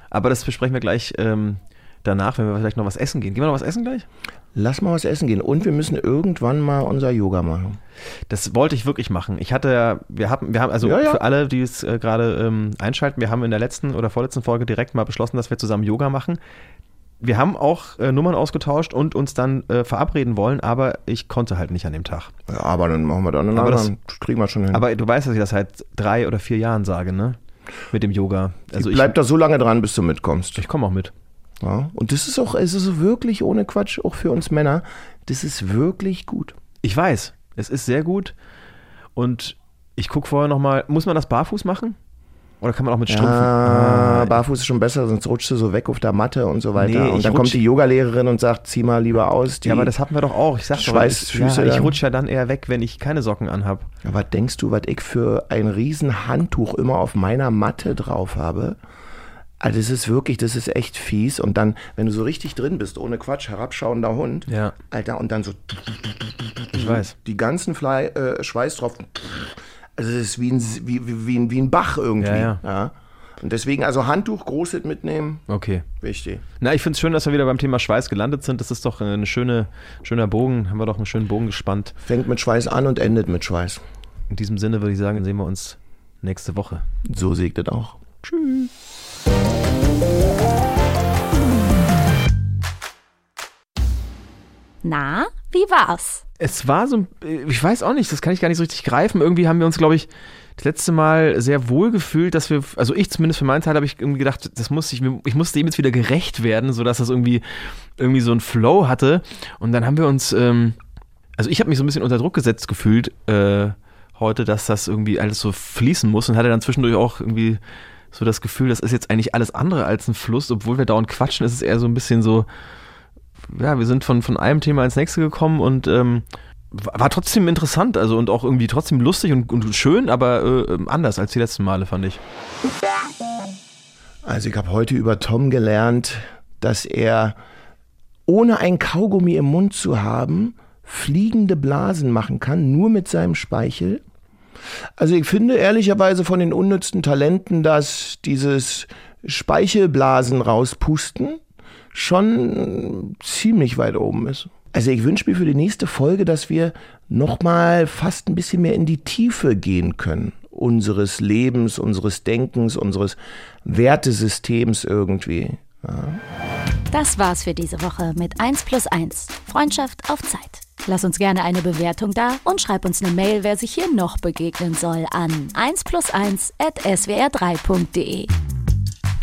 Aber das besprechen wir gleich ähm, danach, wenn wir vielleicht noch was essen gehen. Gehen wir noch was essen gleich? Lass mal was essen gehen. Und wir müssen irgendwann mal unser Yoga machen. Das wollte ich wirklich machen. Ich hatte ja, wir haben, wir haben, also Ja, ja. für alle, die es äh, gerade ähm, einschalten, wir haben in der letzten oder vorletzten Folge direkt mal beschlossen, dass wir zusammen Yoga machen. Wir haben auch äh, Nummern ausgetauscht und uns dann äh, verabreden wollen, aber ich konnte halt nicht an dem Tag. Ja, aber dann machen wir dann einen Aber das- anderen. Das kriegen wir schon hin. Aber du weißt, dass ich das seit drei oder vier Jahren sage, ne? Mit dem Yoga. Also ich, Bleib da so lange dran, bis du mitkommst. ich komme auch mit. Ja. Und das ist auch, es ist wirklich ohne Quatsch, auch für uns Männer, das ist wirklich gut. Ich weiß, es ist sehr gut. Und ich gucke vorher nochmal, muss man das barfuß machen? Oder kann man auch mit Strümpfen? Ja, Ah, barfuß ist schon besser, sonst rutschst du so weg auf der Matte und so weiter. Nee, und dann kommt die Yogalehrerin und sagt, zieh mal lieber aus. Die, ja, aber das hatten wir doch auch. Ich sag doch, ich, Schweißfüße ja, ich rutsche ja dann eher weg, wenn ich keine Socken anhab. Ja, was denkst du, was ich für ein riesen Handtuch immer auf meiner Matte drauf habe? Also das ist wirklich, das ist echt fies. Und dann, wenn du so richtig drin bist, ohne Quatsch, herabschauender Hund, Ja. Alter, und dann so Ich weiß. die ganzen Fly, äh, Schweiß drauf. Also das ist wie ein, wie, wie, wie, ein, wie ein Bach irgendwie. Ja, ja. Und deswegen, also Handtuch, Großhit mitnehmen, Okay. wichtig. Na, ich finde es schön, dass wir wieder beim Thema Schweiß gelandet sind. Das ist doch ein schöne, schöner Bogen. Haben wir doch einen schönen Bogen gespannt. Fängt mit Schweiß an und endet mit Schweiß. In diesem Sinne würde ich sagen, sehen wir uns nächste Woche. So segnet auch. Na, wie war's? Es war so, ich weiß auch nicht, das kann ich gar nicht so richtig greifen. Irgendwie haben wir uns, glaube ich, das letzte Mal sehr wohl gefühlt, dass wir, also ich zumindest für meinen Teil habe ich irgendwie gedacht, das muss ich, ich musste dem jetzt wieder gerecht werden, sodass das irgendwie, irgendwie so ein Flow hatte. Und dann haben wir uns, ähm, also ich habe mich so ein bisschen unter Druck gesetzt gefühlt äh, heute, dass das irgendwie alles so fließen muss und hatte dann zwischendurch auch irgendwie so das Gefühl, das ist jetzt eigentlich alles andere als ein Fluss, obwohl wir dauernd quatschen, ist es eher so ein bisschen so, ja, wir sind von, von einem Thema ins nächste gekommen und ähm, war trotzdem interessant, also und auch irgendwie trotzdem lustig und, und schön, aber äh, anders als die letzten Male, fand ich. Also ich habe heute über Tom gelernt, dass er ohne ein Kaugummi im Mund zu haben, fliegende Blasen machen kann, nur mit seinem Speichel. Also ich finde ehrlicherweise von den unnützten Talenten, dass dieses Speichelblasen rauspusten schon ziemlich weit oben ist. Also ich wünsche mir für die nächste Folge, dass wir nochmal fast ein bisschen mehr in die Tiefe gehen können. Unseres Lebens, unseres Denkens, unseres Wertesystems irgendwie. Das war's für diese Woche mit 1 plus 1. Freundschaft auf Zeit. Lass uns gerne eine Bewertung da und schreib uns eine Mail, wer sich hier noch begegnen soll, an 1 plus 1 at swr3.de.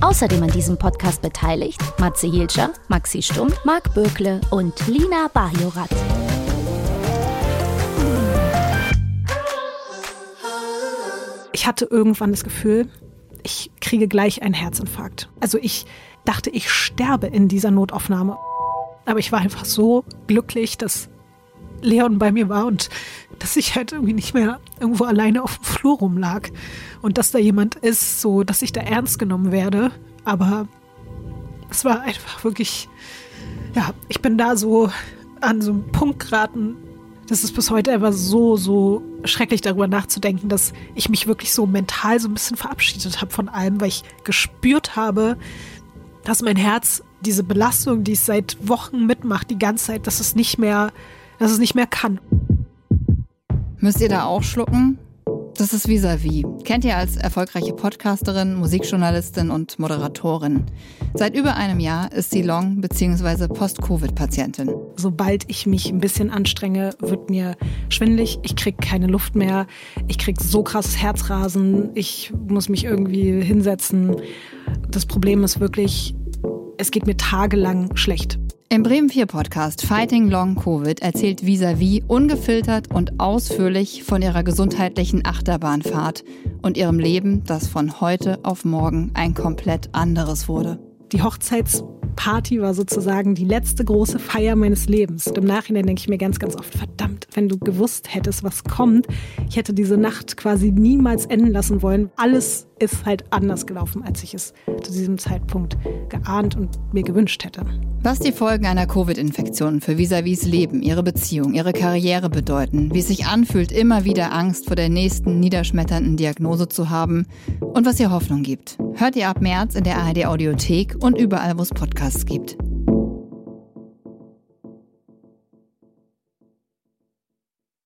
Außerdem an diesem Podcast beteiligt Matze Hielscher, Maxi Stumm, Marc Bökle und Lina Bajorat. Ich hatte irgendwann das Gefühl, ich kriege gleich einen Herzinfarkt. Also ich dachte, ich sterbe in dieser Notaufnahme. Aber ich war einfach so glücklich, dass Leon bei mir war und dass ich halt irgendwie nicht mehr irgendwo alleine auf dem Flur rumlag und dass da jemand ist, so dass ich da ernst genommen werde. Aber es war einfach wirklich, ja, ich bin da so an so einen Punkt geraten, das ist bis heute einfach so, so schrecklich darüber nachzudenken, dass ich mich wirklich so mental so ein bisschen verabschiedet habe von allem, weil ich gespürt habe, dass mein Herz diese Belastung, die es seit Wochen mitmacht, die ganze Zeit, dass es nicht mehr, dass es nicht mehr kann. Müsst ihr da auch schlucken? Das ist Vis-a-vis. -vis. Kennt ihr als erfolgreiche Podcasterin, Musikjournalistin und Moderatorin. Seit über einem Jahr ist sie Long- bzw. Post-Covid-Patientin. Sobald ich mich ein bisschen anstrenge, wird mir schwindlig. Ich kriege keine Luft mehr. Ich kriege so krasses Herzrasen. Ich muss mich irgendwie hinsetzen. Das Problem ist wirklich, es geht mir tagelang schlecht. Im Bremen 4 Podcast Fighting Long Covid erzählt Visavi ungefiltert und ausführlich von ihrer gesundheitlichen Achterbahnfahrt und ihrem Leben, das von heute auf morgen ein komplett anderes wurde. Die Hochzeits Party war sozusagen die letzte große Feier meines Lebens. Und im Nachhinein denke ich mir ganz, ganz oft, verdammt, wenn du gewusst hättest, was kommt, ich hätte diese Nacht quasi niemals enden lassen wollen. Alles ist halt anders gelaufen, als ich es zu diesem Zeitpunkt geahnt und mir gewünscht hätte. Was die Folgen einer Covid-Infektion für Visavis Leben, ihre Beziehung, ihre Karriere bedeuten, wie es sich anfühlt, immer wieder Angst vor der nächsten niederschmetternden Diagnose zu haben und was ihr Hoffnung gibt, hört ihr ab März in der ARD Audiothek und überall, wo es Podcasts gibt.